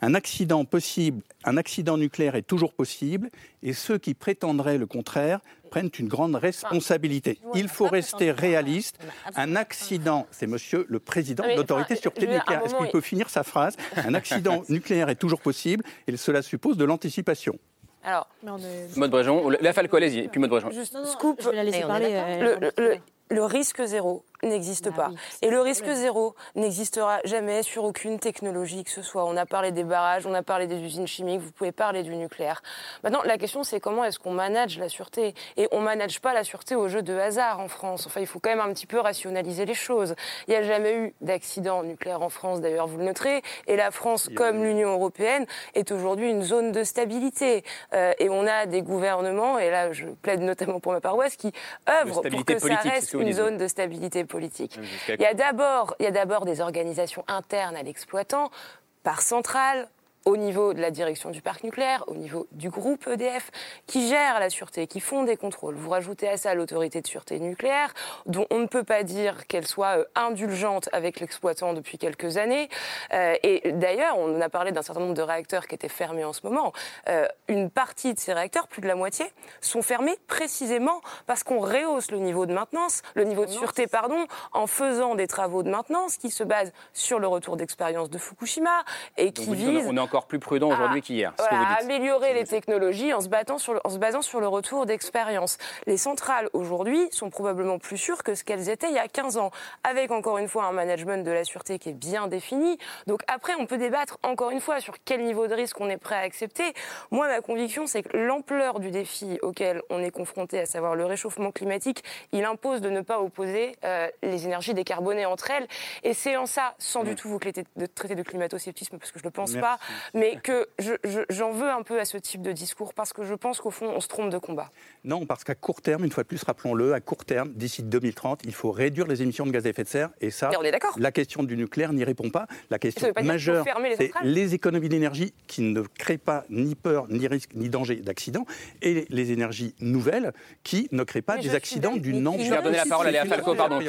Un accident possible, un accident nucléaire est toujours possible, et ceux qui prétendraient le contraire prennent une grande responsabilité. Il faut rester réaliste. Un accident, c'est monsieur le président de l'autorité de sûreté nucléaire. Est-ce qu'il peut finir sa phrase? Un accident nucléaire est toujours possible, et cela suppose de l'anticipation. Alors, Mode Bréjon, la Falco, allez-y, et puis Mode Bréjon. Juste, scoop, je vais la laisser parler. le, le risque zéro n'existe bah pas. et le risque zéro n'existera jamais sur aucune technologie que ce soit. On a parlé des barrages, on a parlé des usines chimiques, vous pouvez parler du nucléaire. Maintenant, la question c'est comment est-ce qu'on manage la sûreté Et on manage pas la sûreté au jeu de hasard en France. Enfin, il faut quand même un petit peu rationaliser les choses. Il n'y a jamais eu d'accident nucléaire en France, d'ailleurs, vous le noterez. Et la France, comme l'Union européenne, est aujourd'hui une zone de stabilité. Euh, et on a des gouvernements, et là je plaide notamment pour ma paroisse, qui œuvrent pour que ça reste une zone de stabilité politique. Il y a d'abord, il y a d'abord des organisations internes à l'exploitant, par centrale, au niveau de la direction du parc nucléaire, au niveau du groupe EDF, qui gère la sûreté, qui font des contrôles. Vous rajoutez à ça l'autorité de sûreté nucléaire, dont on ne peut pas dire qu'elle soit euh, indulgente avec l'exploitant depuis quelques années. Euh, et d'ailleurs, on a parlé d'un certain nombre de réacteurs qui étaient fermés en ce moment. Euh, une partie de ces réacteurs, plus de la moitié, sont fermés précisément parce qu'on rehausse le niveau de maintenance, le niveau de sûreté, pardon, en faisant des travaux de maintenance qui se basent sur le retour d'expérience de Fukushima et qui visent encore plus prudent aujourd'hui qu'hier. améliorer les technologies en se, battant sur en se basant sur le retour d'expérience. Les centrales aujourd'hui sont probablement plus sûres que ce qu'elles étaient il y a 15 ans, avec encore une fois un management de la sûreté qui est bien défini. Donc après, on peut débattre encore une fois sur quel niveau de risque on est prêt à accepter. Moi, ma conviction, c'est que l'ampleur du défi auquel on est confronté, à savoir le réchauffement climatique, il impose de ne pas opposer euh, les énergies décarbonées entre elles. Et c'est en ça, sans du tout vous traiter de climato-sceptisme, parce que je ne le pense pas, mais que j'en veux un peu à ce type de discours parce que je pense qu'au fond, on se trompe de combat. Non, parce qu'à court terme, une fois de plus, rappelons-le, à court terme, d'ici 2030, il faut réduire les émissions de gaz à effet de serre. Et ça, la question du nucléaire n'y répond pas. La question majeure, c'est les économies d'énergie qui ne créent pas ni peur, ni risque, ni danger d'accident, et les énergies nouvelles qui ne créent pas des accidents d'une ampleur. Je vais donner la parole à Léa Falco, pardon,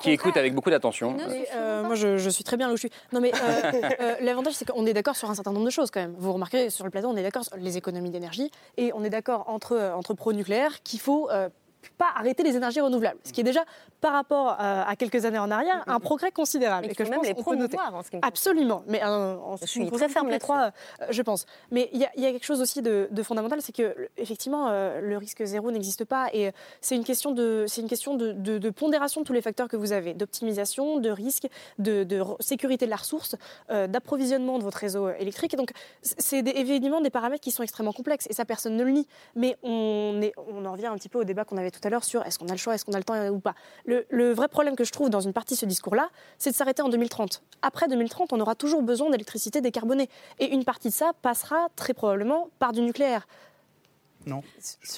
qui, écoute avec beaucoup d'attention. Euh, moi, je, suis très bien là où je suis. Non, mais euh, euh, l'avantage, c'est qu'on est d'accord sur un certain nombre de choses quand même. Vous remarquerez sur le plateau, on est d'accord sur les économies d'énergie et on est d'accord entre, entre pro-nucléaire qu'il faut euh, pas arrêter les énergies renouvelables. Ce qui est déjà, par rapport euh, à quelques années en arrière, un progrès considérable. Et que je même les promouvoir en ce qui me Absolument. Mais euh, je suis très ferme les trois, euh, je pense. Mais il y, a quelque chose aussi de, fondamental, c'est que effectivement, le risque zéro n'existe pas. Et c'est une question, de, c'est une question de, de, pondération de tous les facteurs que vous avez, d'optimisation, de risque, de, sécurité de la ressource, d'approvisionnement de votre réseau électrique. Et donc, c'est évidemment des paramètres qui sont extrêmement complexes. Et ça, personne ne le nie. Mais on, est, on en revient un petit peu au débat qu'on avait tout à l'heure sur est-ce qu'on a le choix, est-ce qu'on a le temps ou pas. Le, vrai problème que je trouve dans une partie de ce discours-là, c'est de s'arrêter en 2030. Après 2030, on aura toujours besoin d'électricité décarbonée. Et une partie de ça passera très probablement par du nucléaire. Non.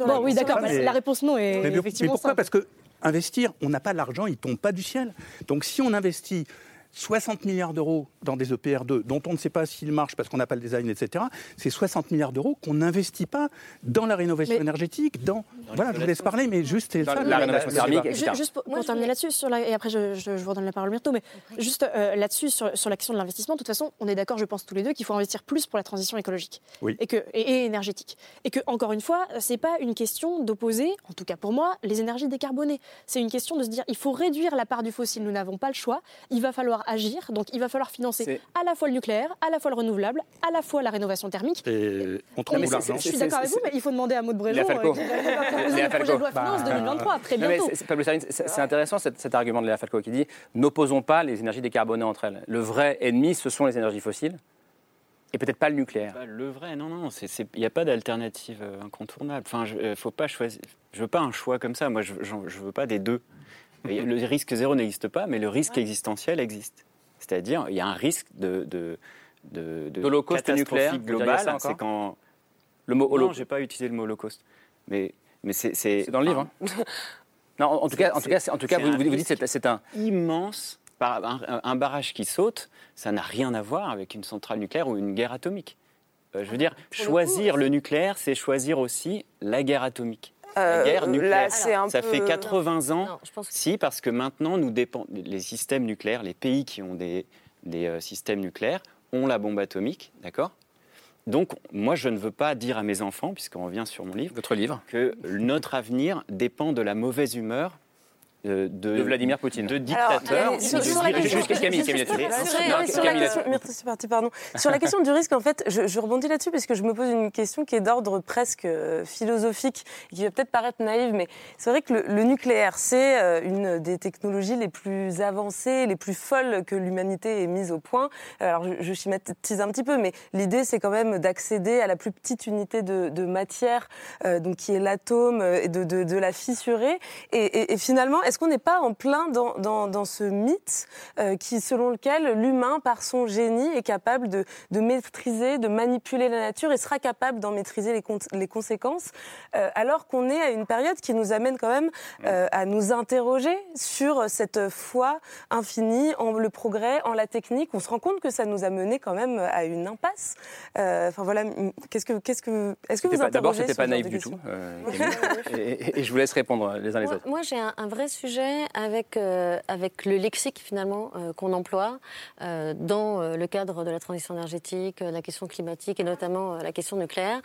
bon, oui, d'accord. La réponse non est mais, effectivement mais pourquoi? Parce que investir, on n'a pas l'argent, il tombe pas du ciel. Donc si on investit 60 milliards d'euros dans des EPR2 dont on ne sait pas s'ils marchent parce qu'on n'a pas le design, etc. C'est 60 milliards d'euros qu'on n'investit pas dans la rénovation énergétique, dans... voilà, je vous laisse parler, mais juste... Dans la, rénovation thermique, etc. Juste pour, pour terminer là-dessus, sur la, et après je, je, je, vous redonne la parole bientôt, mais juste euh, là-dessus, sur, sur la question de l'investissement, de toute façon, on est d'accord, je pense tous les deux, qu'il faut investir plus pour la transition écologique oui. et, que, et, et énergétique. Et que, encore une fois, c'est pas une question d'opposer, en tout cas pour moi, les énergies décarbonées. C'est une question de se dire, il faut réduire la part du fossile, nous n'avons pas le choix, il va falloir agir, donc il va falloir financer à la fois le nucléaire, à la fois le renouvelable, à la fois la rénovation thermique. Et on trouve l'argent. Je suis d'accord avec vous, mais il faut demander à Maud Bréjon Léa Falco. euh, loi Bah, finance 2023, très bientôt. c'est- intéressant cet, cet argument de Léa Falco qui dit n'opposons pas les énergies décarbonées entre elles. Le vrai ennemi, ce sont les énergies fossiles et peut-être pas le nucléaire. Bah, le vrai, non, non, il n'y a pas d'alternative euh, incontournable. Enfin, je, euh, faut pas choisir. Je veux pas un choix comme ça. Moi, je, je veux pas des deux. Et le risque zéro n'existe pas, mais le risque existentiel existe. C'est-à-dire, il y a un risque de de de, de C'est quand Le mot non, holocauste. j'ai pas utilisé le mot holocauste, mais mais c'est dans le livre. hein. Non, en, en tout cas, en tout cas, c'est- en tout cas, c'est vous, un vous dites c'est un. immense. Un, un barrage qui saute, ça n'a rien à voir avec une centrale nucléaire ou une guerre atomique. Euh, je veux dire, choisir le nucléaire, c'est choisir aussi la guerre atomique. Euh, la guerre là, nucléaire. c'est ça peu- fait 80 ans. Non, je pense que- Si, parce que maintenant, nous dépend... les systèmes nucléaires, les pays qui ont des, des euh, systèmes nucléaires ont la bombe atomique, d'accord? Donc, moi, je ne veux pas dire à mes enfants, puisqu'on revient sur mon livre, Votre livre. que notre avenir dépend de la mauvaise humeur euh, de, De Vladimir Poutine. de ou sur- la question- du risque, en fait, je, je rebondis là-dessus parce que je me pose une question qui est d'ordre presque euh, philosophique, et qui va peut-être paraître naïve, mais c'est vrai que le, le nucléaire, c'est euh, une des technologies les plus avancées, les plus folles que l'humanité ait mises au point. Alors, je, je schématise un petit peu, mais l'idée, c'est quand même d'accéder à la plus petite unité de, de matière, euh, donc qui est l'atome, euh, et de, de, de la fissurer. Et, et- et finalement, est-ce qu'on n'est pas en plein dans, dans, dans ce mythe euh, qui, selon lequel l'humain, par son génie, est capable de, de maîtriser, de manipuler la nature et sera capable d'en maîtriser les, con- les conséquences, euh, alors qu'on est à une période qui nous amène quand même euh, à nous interroger sur cette foi infinie en le progrès, en la technique? On se rend compte que ça nous a mené quand même à une impasse. Euh, Enfin voilà, qu'est-ce que, qu'est-ce que, est-ce que vous pas- D'abord, c'était ce pas genre naïf du tout. euh, et, et- et je vous laisse répondre les uns les Moi, autres. moi, j'ai un, un vrai sujet avec, euh, avec le lexique finalement euh, qu'on emploie euh, dans le cadre de la transition énergétique, la question climatique et notamment la question nucléaire,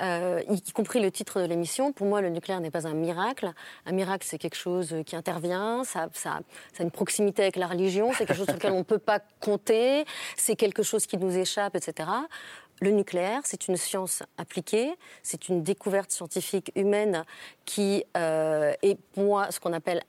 y, compris le titre de l'émission. Pour moi, le nucléaire n'est pas un miracle. Un miracle, c'est quelque chose qui intervient, ça, a une proximité avec la religion, c'est quelque chose sur lequel on ne peut pas compter, c'est quelque chose qui nous échappe, etc. Le nucléaire, c'est une science appliquée, c'est une découverte scientifique humaine qui est pour moi ce qu'on appelle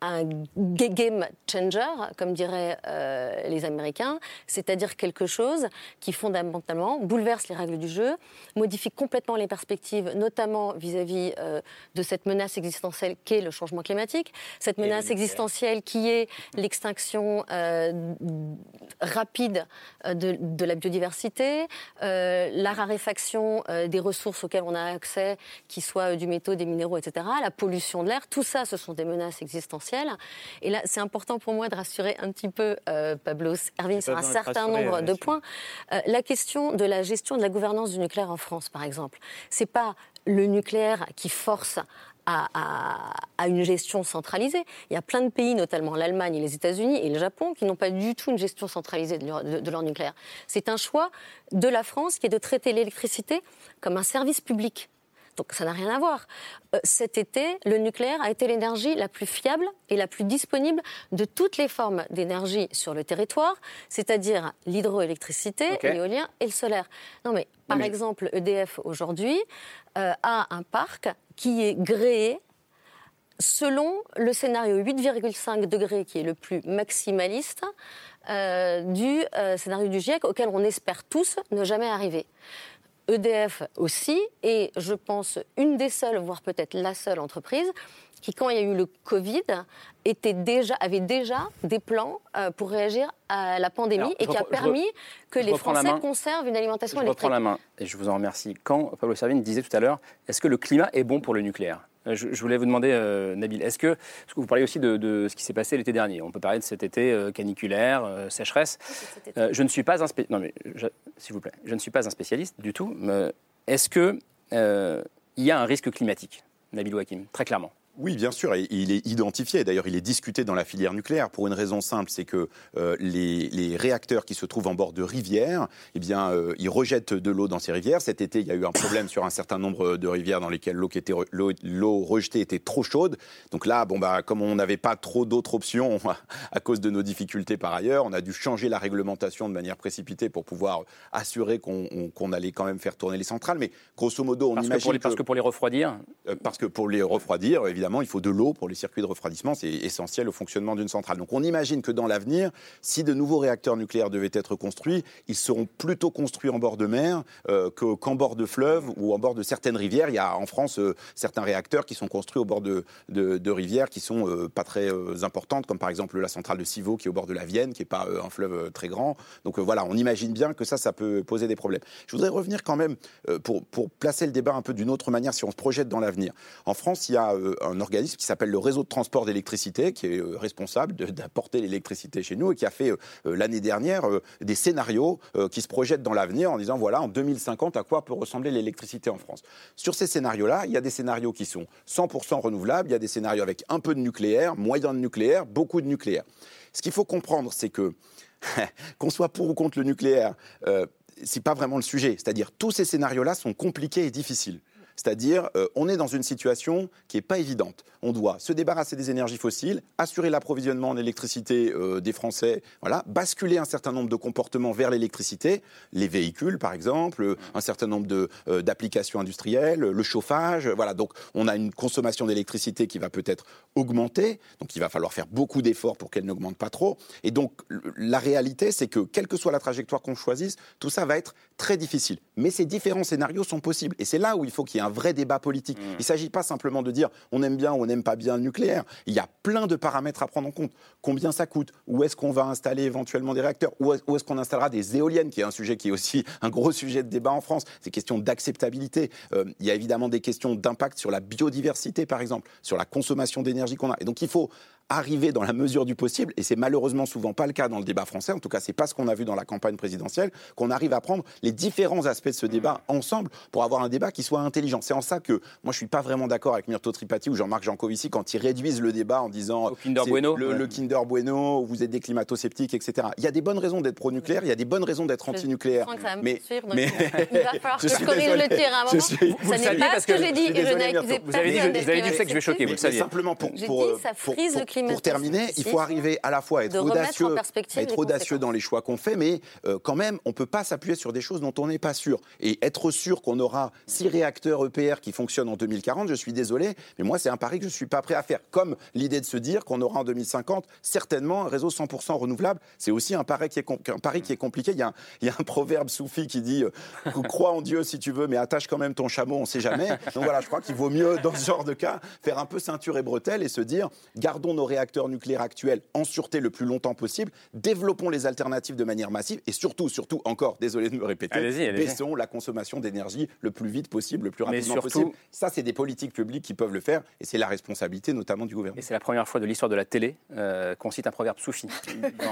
un ga- game changer, comme diraient euh, les Américains, c'est-à-dire quelque chose qui fondamentalement bouleverse les règles du jeu, modifie complètement les perspectives, notamment vis-à-vis euh, de cette menace existentielle qu'est le changement climatique, cette menace existentielle qui est l'extinction euh, rapide de, de la biodiversité, la raréfaction des ressources auxquelles on a accès, qui soient du métaux, des minéraux, etc., la pollution de l'air, tout ça, ce sont des menaces existentielles. Et là, c'est important pour moi de rassurer un petit peu euh, Pablo Erwin J'ai sur un certain nombre ouais, de points. Euh, la question de la gestion de la gouvernance du nucléaire en France, par exemple, c'est pas le nucléaire qui force à, à- à une gestion centralisée. Il y a plein de pays, notamment l'Allemagne et les États-Unis et le Japon, qui n'ont pas du tout une gestion centralisée de leur, de- de leur nucléaire. C'est un choix de la France qui est de traiter l'électricité comme un service public. Donc ça n'a rien à voir. Euh, cet été, le nucléaire a été l'énergie la plus fiable et la plus disponible de toutes les formes d'énergie sur le territoire, c'est-à-dire l'hydroélectricité, l'éolien et le solaire. Non mais par exemple, EDF aujourd'hui euh, a un parc qui est gréé selon le scénario 8,5 degrés qui est le plus maximaliste euh, du euh, scénario du GIEC auquel on espère tous ne jamais arriver. EDF aussi, et je pense une des seules, voire peut-être la seule entreprise, qui, quand il y a eu le Covid, était déjà, avait déjà des plans euh, pour réagir à la pandémie Alors, et je qui a je permis re- que je les Français conservent une alimentation Je électrique. reprends la main et je vous en remercie. Quand Pablo Servigne disait tout à l'heure, est-ce que le climat est bon pour le nucléaire? Je, voulais vous demander, Nabil, est-ce que, parce que vous parlez aussi de, ce qui s'est passé l'été dernier, on peut parler de cet été caniculaire, sécheresse. je ne suis pas un non mais s'il vous plaît, je ne suis pas un spécialiste du tout. Est-ce que il y a un risque climatique, Nabil Wakim, très clairement? Oui, bien sûr, et il est identifié. D'ailleurs, il est discuté dans la filière nucléaire pour une raison simple, c'est que euh, les, réacteurs qui se trouvent en bord de rivières, eh bien, euh, ils rejettent de l'eau dans ces rivières. Cet été, il y a eu un problème sur un certain nombre de rivières dans lesquelles l'eau était l'eau rejetée était trop chaude. Donc là, bon bah, comme on n'avait pas trop d'autres options à cause de nos difficultés par ailleurs, on a dû changer la réglementation de manière précipitée pour pouvoir assurer qu'on allait quand même faire tourner les centrales. Mais grosso modo, on parce imagine que pour les, parce que pour les refroidir, euh, parce que pour les refroidir, évidemment il faut de l'eau pour les circuits de refroidissement. C'est essentiel au fonctionnement d'une centrale. Donc, on imagine que dans l'avenir, si de nouveaux réacteurs nucléaires devaient être construits, ils seront plutôt construits en bord de mer euh, qu'en bord de fleuve ou en bord de certaines rivières. Il y a en France euh, certains réacteurs qui sont construits au bord de, rivières qui sont euh, pas très importantes, comme par exemple la centrale de Civaux qui est au bord de la Vienne, qui n'est pas un fleuve très grand. Donc voilà, on imagine bien que ça, ça peut poser des problèmes. Je voudrais revenir quand même pour, placer le débat un peu d'une autre manière si on se projette dans l'avenir. En France, il y a un un organisme qui s'appelle le réseau de transport d'électricité, qui est euh, responsable d'apporter l'électricité chez nous et qui a fait euh, euh, l'année dernière des scénarios qui se projettent dans l'avenir en disant voilà, en 2050, à quoi peut ressembler l'électricité en France. Sur ces scénarios-là, il y a des scénarios qui sont 100% renouvelables, il y a des scénarios avec un peu de nucléaire, moyen de nucléaire, beaucoup de nucléaire. Ce qu'il faut comprendre, c'est que qu'on soit pour ou contre le nucléaire, ce c'est pas vraiment le sujet. C'est-à-dire tous ces scénarios-là sont compliqués et difficiles. C'est-à-dire, euh, on est dans une situation qui n'est pas évidente. On doit se débarrasser des énergies fossiles, assurer l'approvisionnement en électricité euh, des Français, voilà, basculer un certain nombre de comportements vers l'électricité, les véhicules par exemple, un certain nombre euh, d'applications industrielles, le chauffage, voilà. Donc, on a une consommation d'électricité qui va peut-être augmenter, donc il va falloir faire beaucoup d'efforts pour qu'elle n'augmente pas trop. Et donc, la réalité, c'est que quelle que soit la trajectoire qu'on choisisse, tout ça va être très difficile. Mais ces différents scénarios sont possibles. Et c'est là où il faut qu'il y ait un vrai débat politique. Mmh. Il ne s'agit pas simplement de dire on aime bien ou on n'aime pas bien le nucléaire. Il y a plein de paramètres à prendre en compte. Combien ça coûte? Où est-ce qu'on va installer éventuellement des réacteurs? Où est-ce qu'on installera des éoliennes, qui est un sujet qui est aussi un gros sujet de débat en France C'est question d'acceptabilité. Euh, il y a évidemment des questions d'impact sur la biodiversité, par exemple, sur la consommation d'énergie qu'on a. Et donc il faut arriver dans la mesure du possible, et c'est malheureusement souvent pas le cas dans le débat français, en tout cas c'est pas ce qu'on a vu dans la campagne présidentielle, qu'on arrive à prendre les différents aspects de ce débat ensemble pour avoir un débat qui soit intelligent. C'est en ça que moi je suis pas vraiment d'accord avec Myrto Tripati ou Jean-Marc Jancovici quand ils réduisent le débat en disant Kinder bueno. Le, Kinder Bueno, vous êtes des climato-sceptiques, etc. Il y a des bonnes raisons d'être pro-nucléaire, il y a des bonnes raisons d'être anti-nucléaire. Mais, mais, il va falloir que je corrige le tir à un moment. Suis, ça n'est pas ce que, j'ai dit et je n'ai accusé Vous avez dit, que je vais choquer, vous le saviez. Simplement pour, pour, ça frise le climat. Pour terminer, il faut arriver à la fois à être audacieux, être audacieux dans les choix qu'on fait, mais euh, quand même, on ne peut pas s'appuyer sur des choses dont on n'est pas sûr. Et être sûr qu'on aura six réacteurs EPR qui fonctionnent en 2040, je suis désolé, mais moi, c'est un pari que je ne suis pas prêt à faire. Comme l'idée de se dire qu'on aura en 2050 certainement un réseau 100% renouvelable, c'est aussi un pari qui est, un pari qui est compliqué. Il y, a un, il y, a un, proverbe soufi qui dit euh, crois en Dieu si tu veux, mais attache quand même ton chameau, on ne sait jamais. Donc voilà, je crois qu'il vaut mieux, dans ce genre de cas, faire un peu ceinture et bretelle et se dire gardons nos réacteurs nucléaires actuels en sûreté le plus longtemps possible, développons les alternatives de manière massive et surtout, surtout, encore, désolé de me répéter, baissons la consommation d'énergie le plus vite possible, le plus rapidement possible. Ça, c'est des politiques publiques qui peuvent le faire et c'est la responsabilité notamment du gouvernement. Et c'est la première fois de l'histoire de la télé euh, qu'on cite un proverbe soufi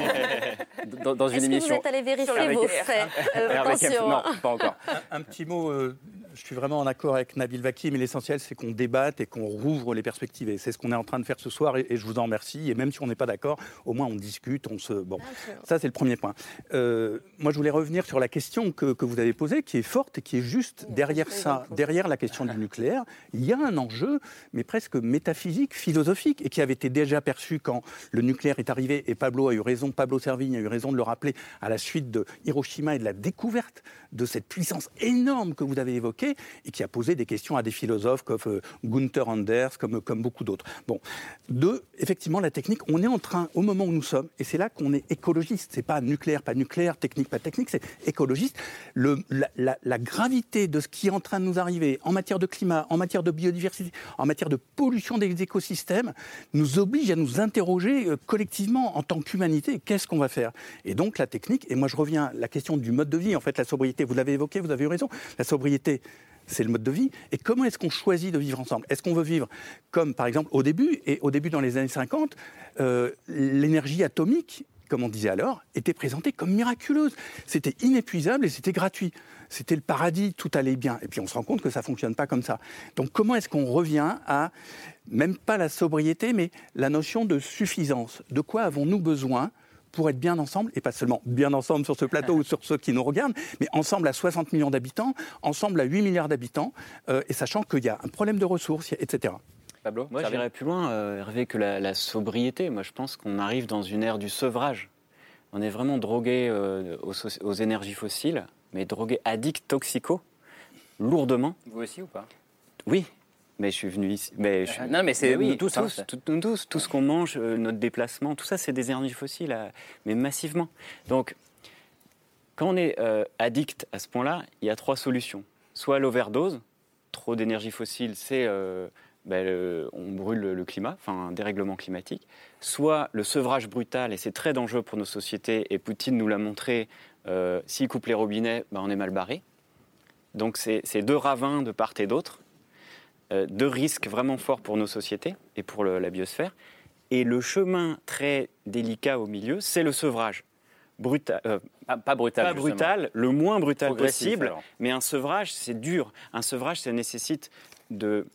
dans, dans, une émission. Que vous êtes allé vérifier vos faits euh, Attention. Non, pas encore. Un, petit mot. Euh, je suis vraiment en accord avec Nabil Vaki, mais l'essentiel, c'est qu'on débatte et qu'on rouvre les perspectives. Et c'est ce qu'on est en train de faire ce soir, et, je vous en remercie. Et même si on n'est pas d'accord, au moins on discute, on se... Bon, ça c'est le premier point. Euh, moi, je voulais revenir sur la question que, que, vous avez posée, qui est forte et qui est juste derrière ça, derrière la question du nucléaire. Il y a un enjeu, mais presque métaphysique, philosophique, et qui avait été déjà perçu quand le nucléaire est arrivé, et Pablo a eu raison, Pablo Servigne a eu raison de le rappeler, à la suite de Hiroshima et de la découverte de cette puissance énorme que vous avez évoquée et qui a posé des questions à des philosophes comme euh, Gunther Anders, comme, beaucoup d'autres. Bon, deux, effectivement, la technique, on est en train, au moment où nous sommes, et c'est là qu'on est écologiste, c'est pas nucléaire, pas nucléaire, technique, pas technique, c'est écologiste. La, gravité de ce qui est en train de nous arriver en matière de climat, en matière de biodiversité, en matière de pollution des écosystèmes, nous oblige à nous interroger euh, collectivement en tant qu'humanité, qu'est-ce qu'on va faire? Et donc la technique, et moi je reviens à la question du mode de vie, en fait, la sobriété, vous l'avez évoqué, vous avez eu raison, la sobriété c'est le mode de vie. Et comment est-ce qu'on choisit de vivre ensemble? Est-ce qu'on veut vivre comme, par exemple, au début, et au début dans les années 50, euh, l'énergie atomique, comme on disait alors, était présentée comme miraculeuse. C'était inépuisable et c'était gratuit. C'était le paradis, tout allait bien. Et puis on se rend compte que ça ne fonctionne pas comme ça. Donc comment est-ce qu'on revient à, même pas la sobriété, mais la notion de suffisance? De quoi avons-nous besoin pour être bien ensemble, et pas seulement bien ensemble sur ce plateau ou sur ceux qui nous regardent, mais ensemble à 60 millions d'habitants, ensemble à 8 milliards d'habitants, euh, et sachant qu'il y a un problème de ressources, etc. Pablo, Moi, j'irais plus loin, euh, Hervé, que la, sobriété. Moi, je pense qu'on arrive dans une ère du sevrage. On est vraiment drogué euh, aux, énergies fossiles, mais drogué addict toxico, lourdement. Vous aussi ou pas? Oui, mais je suis venu ici. Mais non, mais c'est oui, tous, tous, nous tous, tout ce qu'on mange, euh, notre déplacement, tout ça, c'est des énergies fossiles, mais massivement. Donc, quand on est euh, addict à ce point-là, il y a trois solutions. Soit l'overdose, trop d'énergie fossile, c'est euh, ben, on brûle le, climat, enfin un dérèglement climatique. Soit le sevrage brutal, et c'est très dangereux pour nos sociétés, et Poutine nous l'a montré, s'il coupe les robinets, ben, on est mal barré. Donc c'est deux ravins de part et d'autre. Euh, deux risques vraiment forts pour nos sociétés et pour la biosphère. Et le chemin très délicat au milieu, c'est le sevrage. Brutal, euh, pas, brutal, pas brutal, le moins brutal possible, mais un sevrage, c'est dur. Un sevrage, ça nécessite de,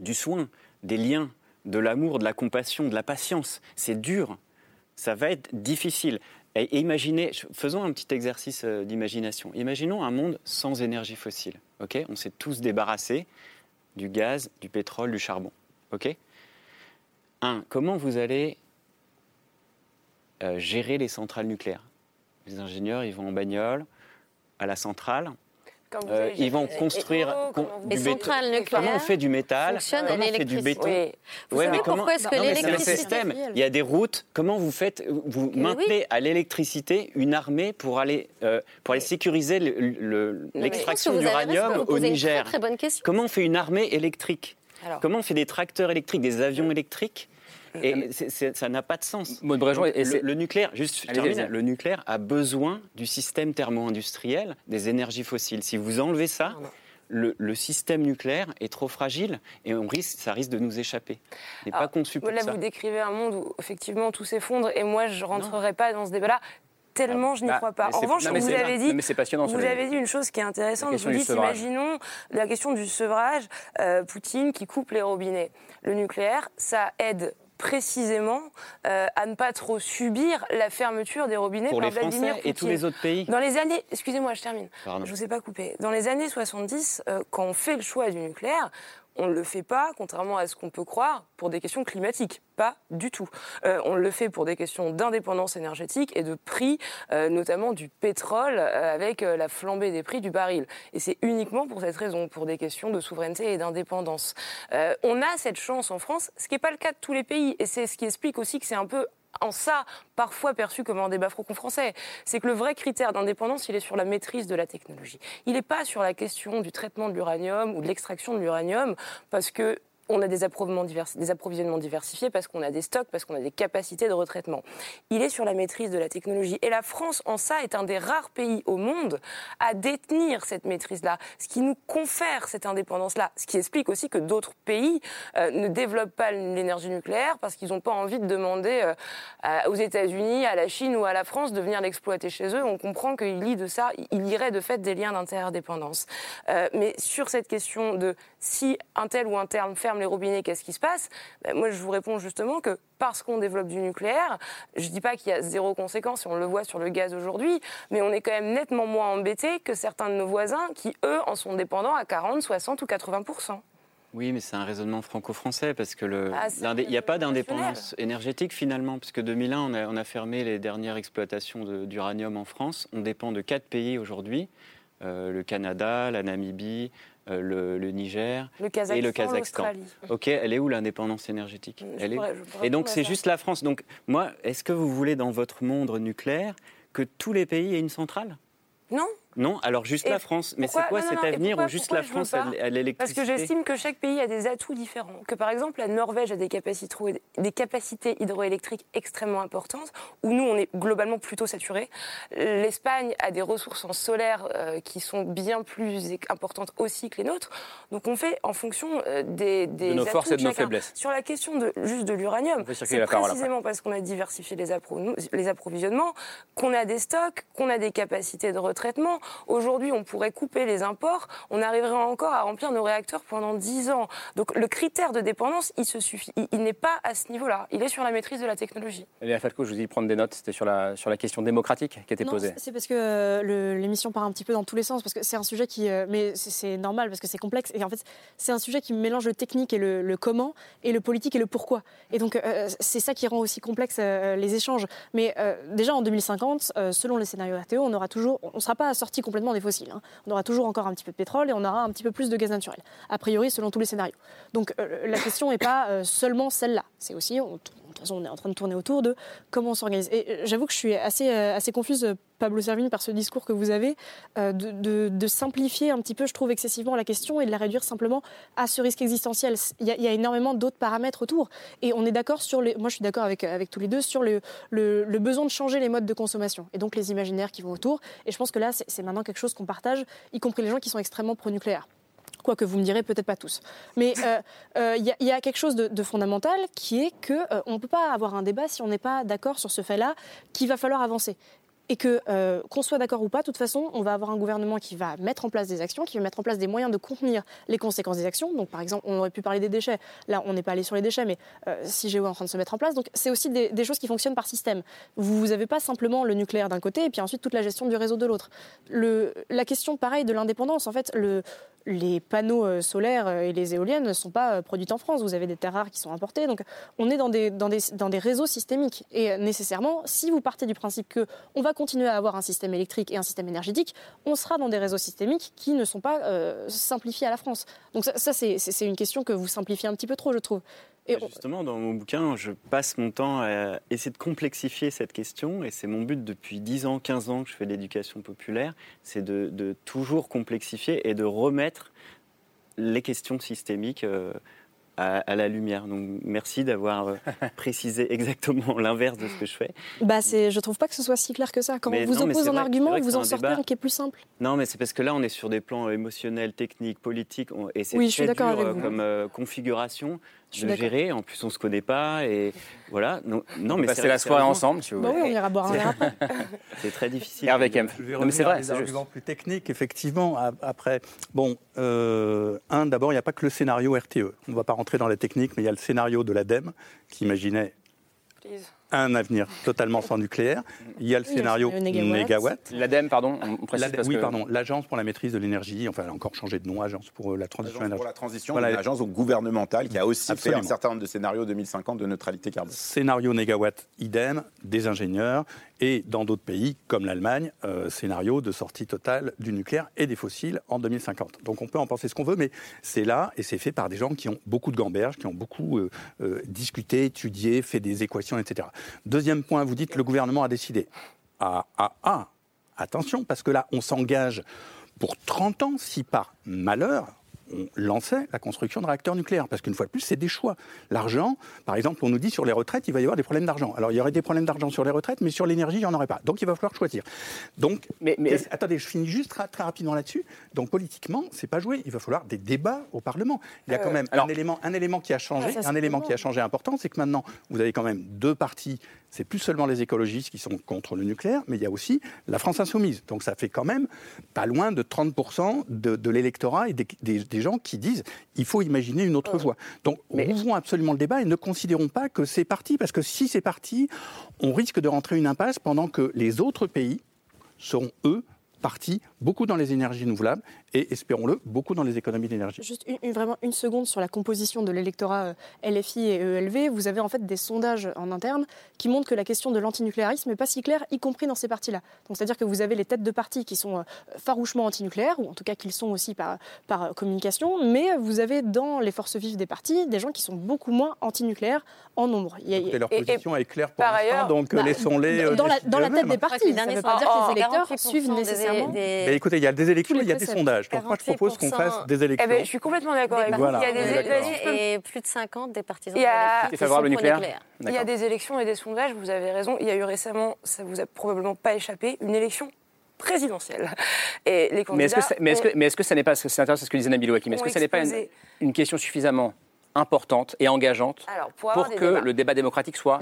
du soin, des liens, de l'amour, de la compassion, de la patience. C'est dur. Ça va être difficile. Et imaginez, faisons un petit exercice euh, d'imagination. Imaginons un monde sans énergie fossile. Ok? On s'est tous débarrassés du gaz, du pétrole, du charbon. OK? Comment vous allez euh, gérer les centrales nucléaires? Les ingénieurs, ils vont en bagnole à la centrale. Euh, ils vont construire du centrales nucléaires. Comment on fait du métal? Comment on fait du béton? Vous savez pourquoi est-ce que l'électricité Il y a des routes. Comment vous faites Vous maintenez à l'électricité une armée pour aller euh, pour aller sécuriser l'extraction d'uranium au Niger. Très, bonne question? Comment on fait une armée électrique? Comment on fait des tracteurs électriques, des avions électriques et ça n'a pas de sens. le, nucléaire, juste le nucléaire a besoin du système thermo-industriel des énergies fossiles. Si vous enlevez ça, le, système nucléaire est trop fragile et on risque, ça risque de nous échapper. Il n'est pas conçu pour là, ça. Vous décrivez un monde où effectivement tout s'effondre et moi je ne rentrerai pas dans ce débat-là tellement je n'y bah, crois pas. En revanche, vous avez dit, vous avez dit une chose qui est intéressante. Vous dites, imaginons la question du sevrage, euh, Poutine qui coupe les robinets. Le nucléaire, ça aide précisément euh, à ne pas trop subir la fermeture des robinets Pour par les Français et tous les autres pays. Dans les années, excusez-moi, je termine. Je ne vous ai pas coupé. Dans les années 70, euh, quand on fait le choix du nucléaire, on ne le fait pas, contrairement à ce qu'on peut croire, pour des questions climatiques. Pas du tout. Euh, on le fait pour des questions d'indépendance énergétique et de prix, euh, notamment du pétrole, euh, avec la flambée des prix du baril. Et c'est uniquement pour cette raison, pour des questions de souveraineté et d'indépendance. on a cette chance en France, ce qui n'est pas le cas de tous les pays. Et c'est ce qui explique aussi que c'est un peu en ça, parfois perçu comme un débat franco-français. C'est que le vrai critère d'indépendance, il est sur la maîtrise de la technologie. Il n'est pas sur la question du traitement de l'uranium ou de l'extraction de l'uranium, parce que on a des approvisionnements, diversifiés parce qu'on a des stocks, parce qu'on a des capacités de retraitement. Il est sur la maîtrise de la technologie. Et la France, en ça, est un des rares pays au monde à détenir cette maîtrise-là, ce qui nous confère cette indépendance-là. Ce qui explique aussi que d'autres pays euh, ne développent pas l'énergie nucléaire parce qu'ils n'ont pas envie de demander euh, aux États-Unis, à la Chine ou à la France de venir l'exploiter chez eux. On comprend qu'il lit de ça, il irait de fait des liens d'interdépendance. Euh, mais sur cette question de si un tel ou un terme ferme les robinets, qu'est-ce qui se passe? Ben, Moi, je vous réponds justement que parce qu'on développe du nucléaire, je ne dis pas qu'il y a zéro conséquence, si on le voit sur le gaz aujourd'hui, mais on est quand même nettement moins embêté que certains de nos voisins qui, eux, en sont dépendants à 40, 60 ou 80 oui, mais c'est un raisonnement franco-français parce que le, ah, il n'y a pas d'indépendance énergétique finalement, puisque 2001, on a, on a fermé les dernières exploitations d'uranium en France. On dépend de quatre pays aujourd'hui euh, le Canada, la Namibie, euh, le, Niger et le Kazakhstan. Ok, elle est où l'indépendance énergétique elle est... Et donc c'est juste la France. Donc moi, est-ce que vous voulez dans votre monde nucléaire que tous les pays aient une centrale? Non. Non, alors juste la France. Mais c'est quoi cet avenir où juste la France a l'électricité Parce que j'estime que chaque pays a des atouts différents. Que par exemple, la Norvège a des capacités, des capacités hydroélectriques extrêmement importantes, où nous, on est globalement plutôt saturés. L'Espagne a des ressources en solaire euh, qui sont bien plus importantes aussi que les nôtres. Donc on fait en fonction euh, des, des de nos forces et de nos faiblesses. Sur la question de, juste de l'uranium, c'est précisément parce qu'on a diversifié les, les approvisionnements qu'on a des stocks, qu'on a des capacités de retraitement. Aujourd'hui, on pourrait couper les imports, on arriverait encore à remplir nos réacteurs pendant 10 ans. Donc le critère de dépendance, il se suffit. Il, n'est pas à ce niveau-là. Il est sur la maîtrise de la technologie. Léa Falco, je vous dis prendre des notes. C'était sur la, sur la question démocratique qui était posée. C'est parce que euh, l'émission part un petit peu dans tous les sens, parce que c'est un sujet qui. Euh, mais c'est normal, parce que c'est complexe. Et en fait, c'est un sujet qui mélange le technique et le, comment, et le politique et le pourquoi. Et donc, euh, c'est ça qui rend aussi complexe les échanges. Mais déjà, en 2050, selon les scénarios RTO, on aura toujours. On ne sera pas sorti complètement des fossiles. Hein. On aura toujours encore un petit peu de pétrole et on aura un petit peu plus de gaz naturel, a priori, selon tous les scénarios. Donc, la question n'est pas seulement celle-là. C'est aussi. On, toute façon, on est en train de tourner autour de comment on s'organise. Et euh, j'avoue que je suis assez, euh, assez confuse, euh, Pablo Servigne, par ce discours que vous avez, de, simplifier un petit peu, je trouve, excessivement la question et de la réduire simplement à ce risque existentiel. Il y a, énormément d'autres paramètres autour. Et on est d'accord sur les. Moi, je suis d'accord avec, avec tous les deux sur le, le, besoin de changer les modes de consommation et donc les imaginaires qui vont autour. Et je pense que là, c'est maintenant quelque chose qu'on partage, y compris les gens qui sont extrêmement pro-nucléaires quoique vous me direz peut-être pas tous. Mais il euh, euh, y, a quelque chose de, fondamental qui est qu'on euh, ne peut pas avoir un débat si on n'est pas d'accord sur ce fait-là, qu'il va falloir avancer et que qu'on soit d'accord ou pas, de toute façon, on va avoir un gouvernement qui va mettre en place des actions, qui va mettre en place des moyens de contenir les conséquences des actions. Donc, par exemple, on aurait pu parler des déchets. Là, on n'est pas allé sur les déchets, mais euh, est en train de se mettre en place. Donc, c'est aussi des, choses qui fonctionnent par système. Vous n'avez pas simplement le nucléaire d'un côté et puis ensuite toute la gestion du réseau de l'autre. La question, pareil, de l'indépendance. En fait, le, les panneaux euh, solaires et les éoliennes ne sont pas produites en France. Vous avez des terres rares qui sont importées. Donc, on est dans des, dans des, dans réseaux systémiques. Et nécessairement, si vous partez du principe que on va continuer à avoir un système électrique et un système énergétique, on sera dans des réseaux systémiques qui ne sont pas euh, simplifiés à la France. Donc ça, c'est une question que vous simplifiez un petit peu trop, je trouve. Et Justement, dans mon bouquin, je passe mon temps à essayer de complexifier cette question, et c'est mon but depuis 10 ans, 15 ans que je fais de l'éducation populaire, c'est de, toujours complexifier et de remettre les questions systémiques euh, à, la lumière. Donc merci d'avoir euh, précisé exactement l'inverse de ce que je fais. Bah c'est, je trouve pas que ce soit si clair que ça. Quand on vous oppose un argument, vous en sortez un qui est plus simple. Non, mais c'est parce que là, on est sur des plans émotionnels, techniques, politiques, et c'est oui, très dur euh, comme euh, configuration de gérer. En plus, on se connaît pas et voilà. Non, non mais passer la soirée ensemble, si vous bah oui, on ira boire un verre après. c'est très difficile. Hervé Kempf. mais c'est vrai. Arguments plus techniques, effectivement. Après, bon, euh, un, d'abord, il n'y a pas que le scénario RTE. On ne va pas rentrer dans la technique, mais il y a le scénario de l'ADEME qui imaginait un avenir totalement sans nucléaire. Il y a le scénario négawatt. L'ADEME, pardon, on précise Oui, pardon, l'Agence pour la maîtrise de l'énergie, enfin, elle a encore changé de nom, Agence pour la transition énergétique. pour la transition, voilà. une agence gouvernementale qui a aussi fait un certain nombre de scénarios 2050 de neutralité carbone. Scénario négawatt, idem, des ingénieurs, et dans d'autres pays, comme l'Allemagne, euh, scénario de sortie totale du nucléaire et des fossiles en 2050. Donc on peut en penser ce qu'on veut, mais c'est là, et c'est fait par des gens qui ont beaucoup de gamberges, qui ont beaucoup euh, discuté, étudié, fait des équations, etc. Deuxième point, vous dites le gouvernement a décidé. Ah, ah, ah, attention, parce que là, on s'engage pour 30 ans si par malheur, on lançait la construction de réacteurs nucléaires. Parce qu'une fois de plus, c'est des choix. L'argent, par exemple, on nous dit sur les retraites, il va y avoir des problèmes d'argent. Alors, il y aurait des problèmes d'argent sur les retraites, mais sur l'énergie, il n'y en aurait pas. Donc, il va falloir choisir. Donc, mais, attendez, je finis juste très, rapidement là-dessus. Donc, politiquement, c'est pas joué. Il va falloir des débats au Parlement. Il y a quand euh, même un, élément, un élément qui a changé. Ah, un élément qui a changé important, c'est que maintenant, vous avez quand même deux partis c'est plus seulement les écologistes qui sont contre le nucléaire, mais il y a aussi la France insoumise. Donc ça fait quand même pas loin de 30% de, l'électorat et des, gens qui disent il faut imaginer une autre voie. Donc mais... ouvrons absolument le débat et ne considérons pas que c'est parti, parce que si c'est parti, on risque de rentrer une impasse pendant que les autres pays seront, eux, partis beaucoup dans les énergies renouvelables et, espérons-le, beaucoup dans les économies d'énergie. Juste une, vraiment une seconde sur la composition de l'électorat euh, LFI et ELV. Vous avez en fait des sondages en interne qui montrent que la question de l'antinucléarisme n'est pas si claire, y compris dans ces partis-là. Donc c'est-à-dire que vous avez les têtes de partis qui sont euh, farouchement antinucléaires, ou en tout cas qu'ils sont aussi par, par euh, communication, mais vous avez dans les forces vives des partis des gens qui sont beaucoup moins antinucléaires en nombre. Et, leur position est claire pour l'instant, donc bah, laissons-les. Dans, la, dans la tête des partis, ça ne veut pas dire que les électeurs suivent nécessairement récemment. Mais écoutez, il y a des élections, il y a des sondages. Donc moi, je propose qu'on fasse des élections. Eh ben, je suis complètement d'accord avec vous. Voilà. Il y a des élections. Et plus de 50 des partisans Il y a- de Qui est favorable au nucléaire. Il y a des élections et des sondages, vous avez raison. Il y a eu récemment, ça vous a probablement pas échappé, une élection présidentielle. Et les candidats Mais est-ce que, est-ce que, ça n'est pas, c'est intéressant ce que disait Nabil Ouakim, est-ce que ça n'est pas une question suffisamment importante et engageante Alors, pour que débats. le débat démocratique soit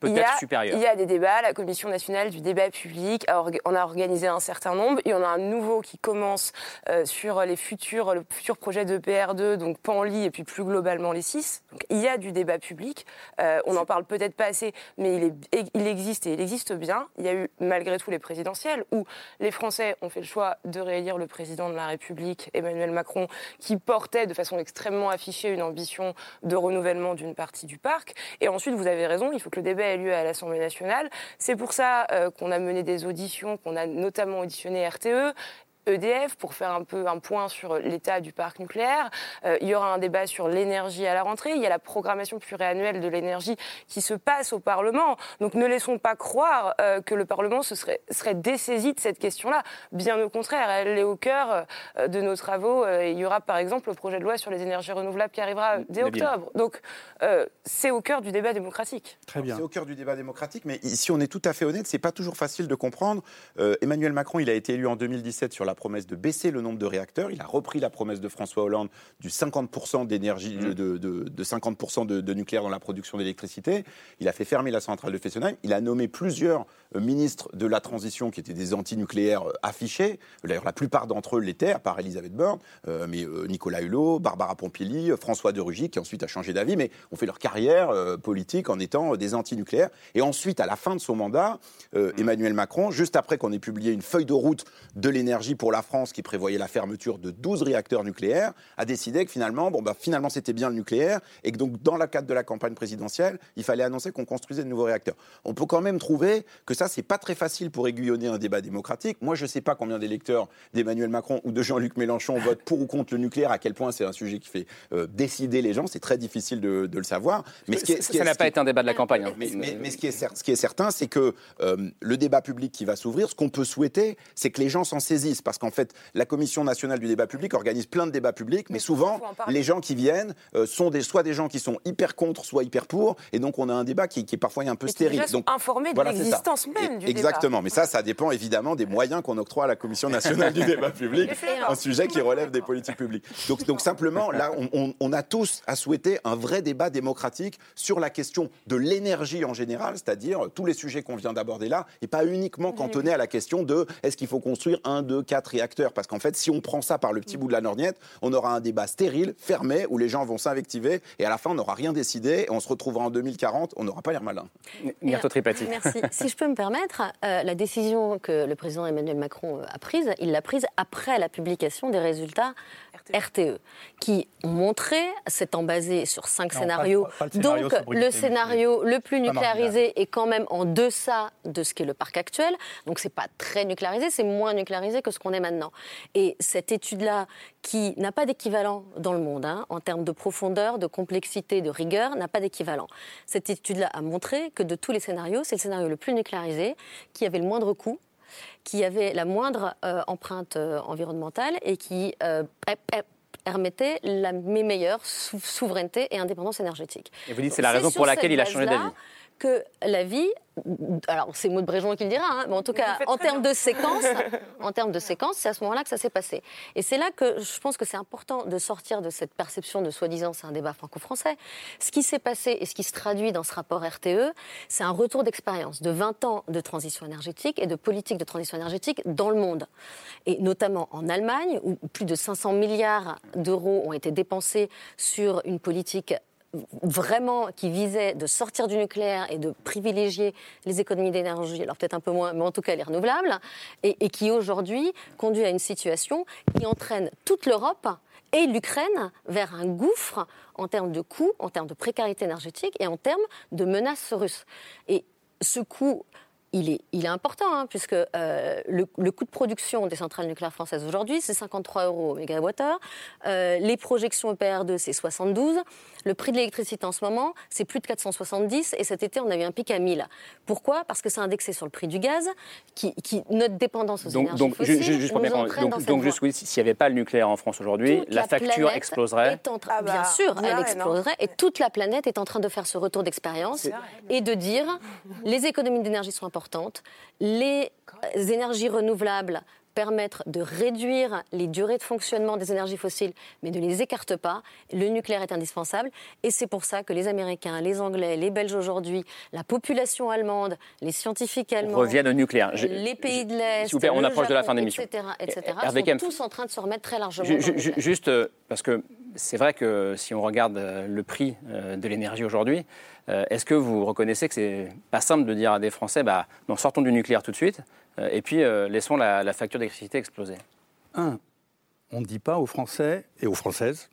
peut-être supérieur il y a des débats, la Commission nationale du débat public on a organisé un certain nombre. Il y en a un nouveau qui commence euh, sur les futurs, le futur projet de PR2, donc Panly et puis plus globalement les six. Donc, il y a du débat public. Euh, on n'en parle peut-être pas assez, mais il, est, il existe et il existe bien. Il y a eu malgré tout les présidentielles où les Français ont fait le choix de réélire le président de la République, Emmanuel Macron, qui portait de façon extrêmement affichée une ambition de renouvellement d'une partie du parc. Et ensuite, vous avez raison, il faut que le débat ait lieu à l'Assemblée nationale. C'est pour ça euh, qu'on a mené des auditions, qu'on a notamment auditionné RTE. EDF pour faire un peu un point sur l'état du parc nucléaire. Euh, il y aura un débat sur l'énergie à la rentrée. Il y a la programmation pluriannuelle de l'énergie qui se passe au Parlement. Donc ne laissons pas croire euh, que le Parlement se serait, serait dessaisi de cette question-là. Bien au contraire, elle est au cœur euh, de nos travaux. Euh, il y aura par exemple le projet de loi sur les énergies renouvelables qui arrivera dès octobre. Donc euh, c'est au cœur du débat démocratique. Très bien. C'est au cœur du débat démocratique, mais si on est tout à fait honnête, c'est pas toujours facile de comprendre. Euh, Emmanuel Macron, il a été élu en 2017 sur la promesse de baisser le nombre de réacteurs. Il a repris la promesse de François Hollande du 50% d'énergie, de, de, de 50% de, de nucléaire dans la production d'électricité. Il a fait fermer la centrale de Fessenheim. Il a nommé plusieurs euh, ministres de la transition qui étaient des anti-nucléaires euh, affichés. D'ailleurs, la plupart d'entre eux l'étaient, à part Elisabeth Borne, euh, mais euh, Nicolas Hulot, Barbara Pompili, François de Rugy, qui ensuite a changé d'avis, mais ont fait leur carrière euh, politique en étant des anti-nucléaires. Et ensuite, à la fin de son mandat, euh, Emmanuel Macron, juste après qu'on ait publié une feuille de route de l'énergie pour la France qui prévoyait la fermeture de 12 réacteurs nucléaires, a décidé que finalement, bon, bah, finalement c'était bien le nucléaire et que donc dans le cadre de la campagne présidentielle, il fallait annoncer qu'on construisait de nouveaux réacteurs. On peut quand même trouver que ça, c'est pas très facile pour aiguillonner un débat démocratique. Moi, je sais pas combien d'électeurs d'Emmanuel Macron ou de Jean-Luc Mélenchon votent pour ou contre le nucléaire, à quel point c'est un sujet qui fait euh, décider les gens, c'est très difficile de, de le savoir. Mais ce qui est- ce qui ça n'a pas qui- été un débat de la campagne. hein. mais, mais- mais ce, qui est cer- ce qui est certain, c'est que euh, le débat public qui va s'ouvrir, ce qu'on peut souhaiter, c'est que les gens s'en saisissent. Parce qu'en fait, la Commission nationale du débat public organise plein de débats publics, mais souvent, les gens qui viennent euh, sont des, soit des gens qui sont hyper contre, soit hyper pour. Et donc, on a un débat qui, qui est parfois un peu Et stérile. Donc, informés de voilà, l'existence même du débat. Exactement. Mais ça, ça dépend évidemment des moyens qu'on octroie à la Commission nationale du débat public, un sujet qui relève des politiques publiques. Donc, donc simplement, là, on, on- on a tous à souhaiter un vrai débat démocratique sur la question de l'énergie en général, c'est-à-dire tous les sujets qu'on vient d'aborder là, et pas uniquement cantonné à la question de est-ce qu'il faut construire un, deux, quatre réacteurs Parce qu'en fait, si on prend ça par le petit bout de la lorgnette, on aura un débat stérile, fermé, où les gens vont s'invectiver, et à la fin, on n'aura rien décidé, et on se retrouvera en 2040, on n'aura pas l'air malin. Tripati. Merci. si je peux me permettre, euh, la décision que le président Emmanuel Macron euh, a prise, il l'a prise après la publication des résultats RTE, qui ont montré, s'étant basé sur cinq Non, scénarios, pas- pas le scénario donc le scénario le plus nucléarisé est quand même en deçà de ce qu'est le parc actuel, donc c'est pas très nucléarisé, c'est moins nucléarisé que ce qu'on est maintenant. Et cette étude-là, qui n'a pas d'équivalent dans le monde, hein, en termes de profondeur, de complexité, de rigueur, n'a pas d'équivalent. Cette étude-là a montré que de tous les scénarios, c'est le scénario le plus nucléarisé, qui avait le moindre coût, qui avait la moindre euh, empreinte euh, environnementale et qui euh, per- per- permettait la me- meilleure sou- souveraineté et indépendance énergétique. Et vous dites que c'est la raison pour laquelle il a changé d'avis. Que la vie, alors c'est Maud Bréjon qui le dira, hein, mais en tout cas, en termes de séquence, en termes de séquence, c'est à ce moment-là que ça s'est passé. Et c'est là que je pense que c'est important de sortir de cette perception de soi-disant c'est un débat franco-français. Ce qui s'est passé et ce qui se traduit dans ce rapport RTE, c'est un retour d'expérience de 20 ans de transition énergétique et de politique de transition énergétique dans le monde. Et notamment en Allemagne, où plus de 500 milliards d'euros ont été dépensés sur une politique vraiment qui visait de sortir du nucléaire et de privilégier les économies d'énergie, alors peut-être un peu moins, mais en tout cas les renouvelables, et, qui aujourd'hui conduit à une situation qui entraîne toute l'Europe et l'Ukraine vers un gouffre en termes de coûts, en termes de précarité énergétique et en termes de menaces russes. Et ce coût il est, il est important, hein, puisque euh, le, coût de production des centrales nucléaires françaises aujourd'hui, c'est 53 euros au mégawattheure. Euh, les projections EPR2, c'est 72. Le prix de l'électricité en ce moment, c'est plus de 470. Et cet été, on a eu un pic à 1000. Pourquoi? Parce que c'est indexé sur le prix du gaz, qui, notre dépendance aux donc, énergies donc, fossiles juste pour donc, donc juste oui, s'il n'y avait pas le nucléaire en France aujourd'hui, la, facture exploserait. Ah bah, bien sûr, elle exploserait. Et toute la planète est en train de faire ce retour d'expérience et de dire les économies d'énergie sont importantes, les énergies renouvelables permettre de réduire les durées de fonctionnement des énergies fossiles, mais ne les écarte pas. Le nucléaire est indispensable. Et c'est pour ça que les Américains, les Anglais, les Belges aujourd'hui, la population allemande, les scientifiques allemands, reviennent au nucléaire. les pays de l'Est, on approche de la fin de l'émission. Etc., etc. sont tous en train de se remettre très largement. juste euh, parce que c'est vrai que si on regarde euh, le prix euh, de l'énergie aujourd'hui, est-ce que vous reconnaissez que c'est pas simple de dire à des Français, bah, non, sortons du nucléaire tout de suite et puis, euh, laissons la, facture d'électricité exploser. Un, on ne dit pas aux Français et aux Françaises,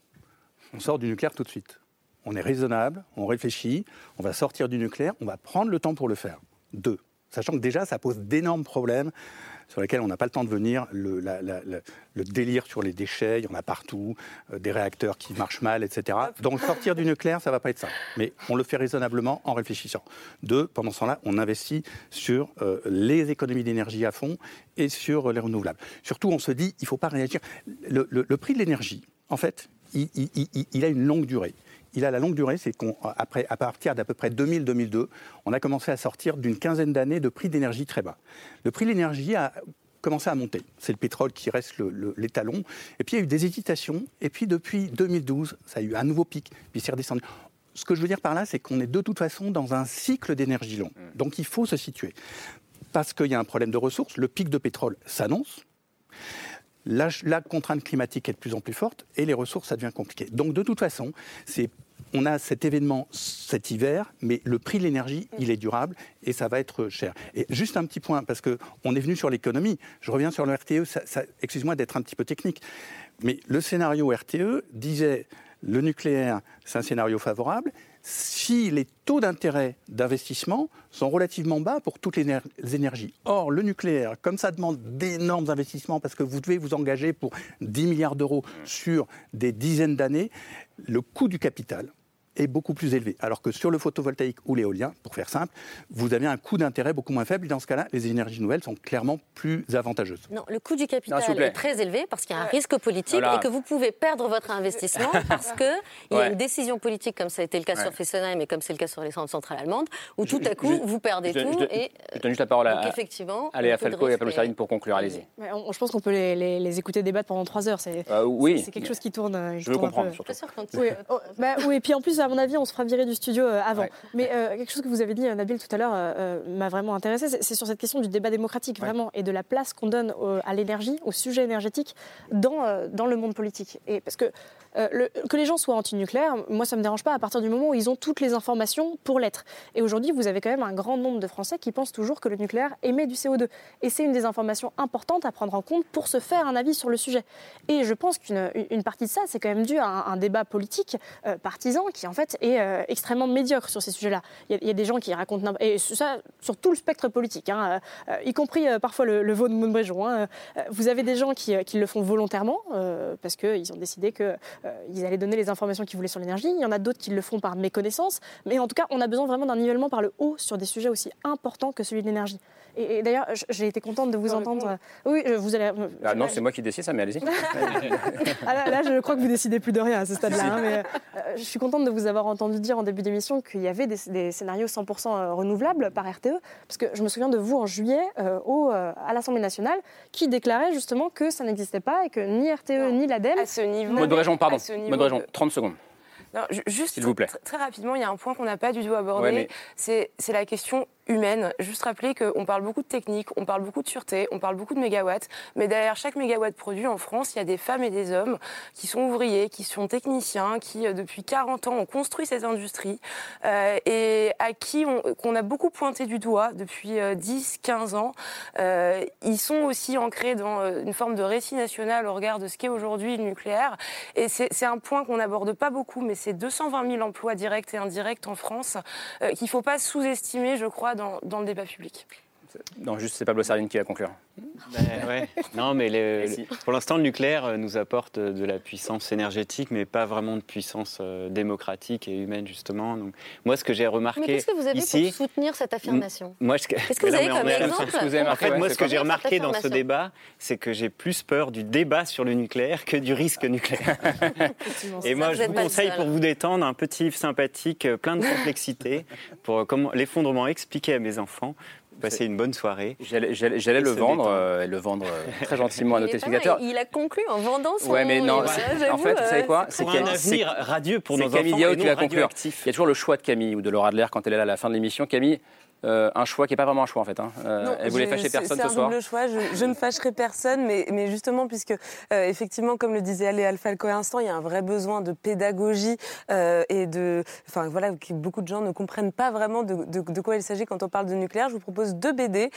on sort du nucléaire tout de suite. On est raisonnable, on réfléchit, on va sortir du nucléaire, on va prendre le temps pour le faire. Deux, sachant que déjà, ça pose d'énormes problèmes sur lesquels on n'a pas le temps de venir. Le, délire sur les déchets, il y en a partout, euh, des réacteurs qui marchent mal, etc. Donc sortir du nucléaire, ça ne va pas être ça. Mais on le fait raisonnablement en réfléchissant. Deux, pendant ce temps-là, on investit sur euh, les économies d'énergie à fond et sur euh, les renouvelables. Surtout, on se dit, il ne faut pas réagir. Le, prix de l'énergie, en fait, il a une longue durée il a la longue durée, c'est qu'à partir d'à peu près 2000-2002, on a commencé à sortir d'une quinzaine d'années de prix d'énergie très bas. Le prix de l'énergie a commencé à monter. C'est le pétrole qui reste l'étalon. Et puis il y a eu des hésitations. Et puis depuis 2012, ça a eu un nouveau pic. Puis c'est redescendu. Ce que je veux dire par là, c'est qu'on est de toute façon dans un cycle d'énergie long. Mmh. Donc il faut se situer. Parce qu'il y a un problème de ressources. Le pic de pétrole s'annonce. La, la, contrainte climatique est de plus en plus forte et les ressources, ça devient compliqué. Donc de toute façon, c'est on a cet événement cet hiver, mais le prix de l'énergie, il est durable et ça va être cher. Et juste un petit point, parce qu'on est venu sur l'économie, je reviens sur le RTE, excuse-moi d'être un petit peu technique, mais le scénario RTE disait le nucléaire, c'est un scénario favorable, si les taux d'intérêt d'investissement sont relativement bas pour toutes les énergies. Or, le nucléaire, comme ça demande d'énormes investissements, parce que vous devez vous engager pour 10 milliards d'euros sur des dizaines d'années, le coût du capital est beaucoup plus élevé. Alors que sur le photovoltaïque ou l'éolien, pour faire simple, vous avez un coût d'intérêt beaucoup moins faible. Et dans ce cas-là, les énergies nouvelles sont clairement plus avantageuses. Non, le coût du capital est très élevé parce qu'il y a un risque politique et que vous pouvez perdre votre investissement parce qu'il y a une décision politique, comme ça a été le cas sur Fessenheim et comme c'est le cas sur les centrales allemandes, où tout à coup, vous perdez tout. et, je donne juste la parole à, effectivement, allez, à Falco et à Palou pour conclure. Allez-y. Je pense qu'on peut les, écouter débattre pendant trois heures. C'est euh, oui. quelque chose qui tourne. Euh, je veux comprendre, surtout. Oui, oh, bah, oui, et puis en plus, à mon avis, on se fera virer du studio euh, avant. Mais euh, quelque chose que vous avez dit, Nabil, tout à l'heure, euh, m'a vraiment intéressé. C'est sur cette question du débat démocratique, vraiment, et de la place qu'on donne à l'énergie, au sujet énergétique, dans, dans le monde politique. Et parce que euh, que les gens soient anti-nucléaires, moi, ça ne me dérange pas à partir du moment où ils ont toutes les informations pour l'être. Et aujourd'hui, vous avez quand même un grand nombre de Français qui pensent toujours que le nucléaire émet du CO2. Et c'est une des informations importantes à prendre en compte pour se faire un avis sur le sujet. Et je pense qu'une partie de ça, c'est quand même dû à un, débat politique euh, partisan qui, en fait, est euh, extrêmement médiocre sur ces sujets-là. Il y, a des gens qui racontent... Et ça, sur tout le spectre politique, hein, y compris parfois le, le de Montbréjon. Hein. vous avez des gens qui, qui le font volontairement parce qu'ils ont décidé que euh, ils allaient donner les informations qu'ils voulaient sur l'énergie. Il y en a d'autres qui le font par méconnaissance. Mais en tout cas, on a besoin vraiment d'un nivellement par le haut sur des sujets aussi importants que celui de l'énergie. Et, d'ailleurs, j'ai été contente de vous entendre. Oui, vous allez. Ah non, c'est moi qui décide ça, mais allez-y. Ah, là, je crois que vous décidez plus de rien à ce stade-là. Hein, mais euh, je suis contente de vous avoir entendu dire en début d'émission qu'il y avait des, scénarios 100% euh, renouvelables par RTE, parce que je me souviens de vous en juillet au, à l'Assemblée nationale qui déclarait justement que ça n'existait pas et que ni RTE ni l'ADEME. À ce niveau. pardon. Mode 30 secondes. Juste vous plaît. Très, rapidement, il y a un point qu'on n'a pas du tout abordé. C'est la question humaine. Juste rappeler qu'on parle beaucoup de technique, on parle beaucoup de sûreté, on parle beaucoup de mégawatts, mais derrière chaque mégawatt produit en France, il y a des femmes et des hommes qui sont ouvriers, qui sont techniciens, qui euh, depuis 40 ans ont construit cette industrie euh, et à qui on, qu'on a beaucoup pointé du doigt depuis 10-15 euh, ans. Euh, ils sont aussi ancrés dans une forme de récit national au regard de ce qu'est aujourd'hui le nucléaire. Et c'est, c'est un point qu'on n'aborde pas beaucoup, mais c'est 220 000 emplois directs et indirects en France qu'il ne faut pas sous-estimer, je crois, dans, le débat public. Non, juste c'est Pablo Servigne qui va conclure. Ben, ouais. Non, mais pour l'instant, le nucléaire euh, nous apporte de la puissance énergétique, mais pas vraiment de puissance euh, démocratique et humaine, justement. Donc, moi, ce que j'ai remarqué. Mais qu'est-ce que vous avez ici, pour soutenir cette affirmation moi, Qu'est-ce que vous avez comme exemple En fait, moi, ce que j'ai remarqué dans ce débat, c'est que j'ai plus peur du débat sur le nucléaire que du risque nucléaire. et moi, je vous conseille, pour vous détendre, un petit livre sympathique, euh, plein de complexité, pour comment l'effondrement expliqué à mes enfants passer une bonne soirée. J'allais le vendre, euh, le vendre euh, très gentiment à nos téléspectateurs. Il a conclu en vendant son. Ouais, mais non. en fait, vous savez quoi C'est un avenir radieux pour nos enfants. Camille Diao qui va conclure. Il y a toujours le choix de Camille ou de Laura Adler quand elle est là à la fin de l'émission. Camille, euh, un choix qui n'est pas vraiment un choix en fait. Hein. Euh, elle voulait fâcher personne ce soir. C'est un choix. Je, ne fâcherai personne, mais, mais justement puisque euh, effectivement, comme le disait Léa Falco à l'instant, il y a un vrai besoin de pédagogie et de, enfin voilà, que beaucoup de gens ne comprennent pas vraiment de, de, quoi il s'agit quand on parle de nucléaire. Je vous propose deux BD.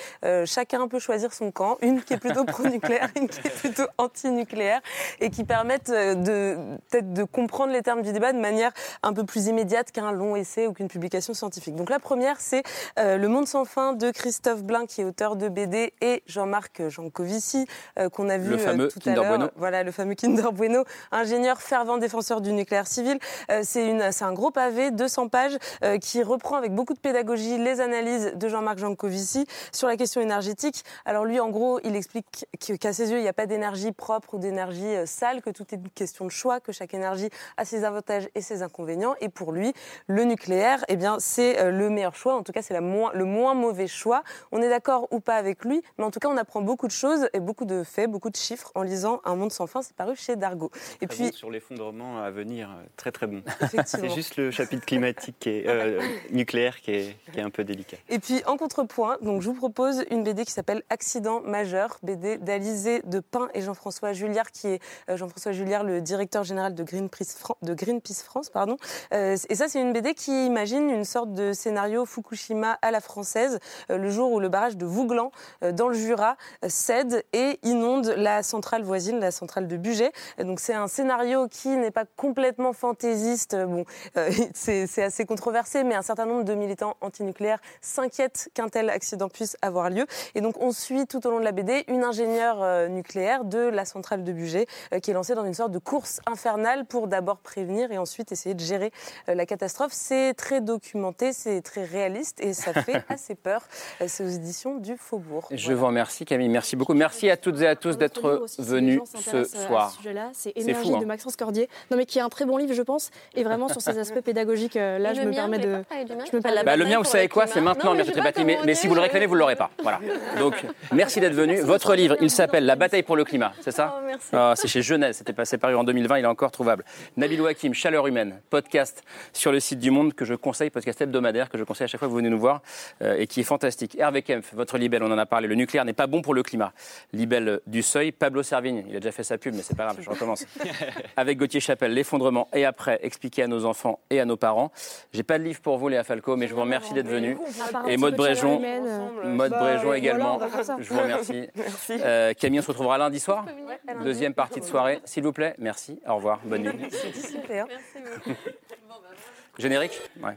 chacun peut choisir son camp. Une qui est plutôt pro-nucléaire, une qui est plutôt anti-nucléaire, et qui permettent de peut-être de comprendre les termes du débat de manière un peu plus immédiate qu'un long essai ou qu'une publication scientifique. Donc la première, c'est euh, le monde sans fin de Christophe Blin, qui est auteur de BD, et Jean-Marc Jancovici, euh, qu'on a vu le fameux euh, tout à l'heure. Voilà, le fameux Kinder Bueno, ingénieur fervent défenseur du nucléaire civil. c'est un gros pavé, 200 pages, qui reprend avec beaucoup de pédagogie les analyses de Jean-Marc Jancovici sur la question énergétique. Alors lui, en gros, il explique qu'à ses yeux, il n'y a pas d'énergie propre ou d'énergie sale, que tout est une question de choix, que chaque énergie a ses avantages et ses inconvénients. Et pour lui, le nucléaire, eh bien, c'est le meilleur choix. En tout cas, c'est la le moins mauvais choix. On est d'accord ou pas avec lui, mais en tout cas, on apprend beaucoup de choses et beaucoup de faits, beaucoup de chiffres en lisant Un monde sans fin. C'est paru chez Dargo. Et puis sur l'effondrement à venir, euh, très très bon. C'est juste le chapitre climatique et euh, nucléaire qui est, qui est, un peu délicat. Et puis en contrepoint, donc je vous propose une BD qui s'appelle Accident majeur, BD d'Alizé de Pin et Jean-François Julliard, qui est euh, Jean-François Julliard, le directeur général de Greenpeace, de Greenpeace France, pardon. et ça, c'est une BD qui imagine une sorte de scénario Fukushima à la française, euh, le jour où le barrage de Vouglan, euh, dans le Jura, euh, cède et inonde la centrale voisine, la centrale de Bugey. Donc c'est un scénario qui n'est pas complètement fantaisiste. Bon, c'est assez controversé, mais un certain nombre de militants antinucléaires s'inquiètent qu'un tel accident puisse avoir lieu. Et donc on suit tout au long de la BD une ingénieure nucléaire de la centrale de Bugey qui est lancée dans une sorte de course infernale pour d'abord prévenir et ensuite essayer de gérer la catastrophe. C'est très documenté, c'est très réaliste et ça fait assez peur. Euh, c'est aux éditions du Faubourg. Je vous remercie Camille, merci beaucoup. Merci à toutes et à tous d'être venus ce soir. C'est Énergie de Maxence Cordier, non mais qui est un très bon livre je pense, et vraiment sur ces aspects pédagogiques. Euh, là, je me permets de. Je me bah, le mien, vous savez quoi C'est maintenant, mais, mais si vous le réclamez, vous ne l'aurez pas. Voilà. Donc, merci d'être venu. Votre livre, il s'appelle La bataille pour le climat, c'est ça oh, ah, C'est chez Genèse, c'était passé paru en 2020, il est encore trouvable. Nabil Hakim, Chaleur humaine, podcast sur le site du Monde que je conseille, podcast hebdomadaire que je conseille à chaque fois que vous venez nous voir. Euh, et qui est fantastique. Hervé Kempf, votre libelle, on en a parlé, le nucléaire n'est pas bon pour le climat. Libelle du seuil, Pablo Servigne, il a déjà fait sa pub, mais c'est pas grave, je recommence. Avec Gauthier Chapelle, l'effondrement, et après, expliquer à nos enfants et à nos parents. J'ai pas de livre pour vous, Léa Falco, mais je vous remercie d'être venu. Et Maud Bréjon, Maud Bréjon également, je vous remercie. Euh, Camille, on se retrouvera lundi soir, deuxième partie de soirée, s'il vous plaît. Merci, au revoir, bonne nuit. Générique? Ouais.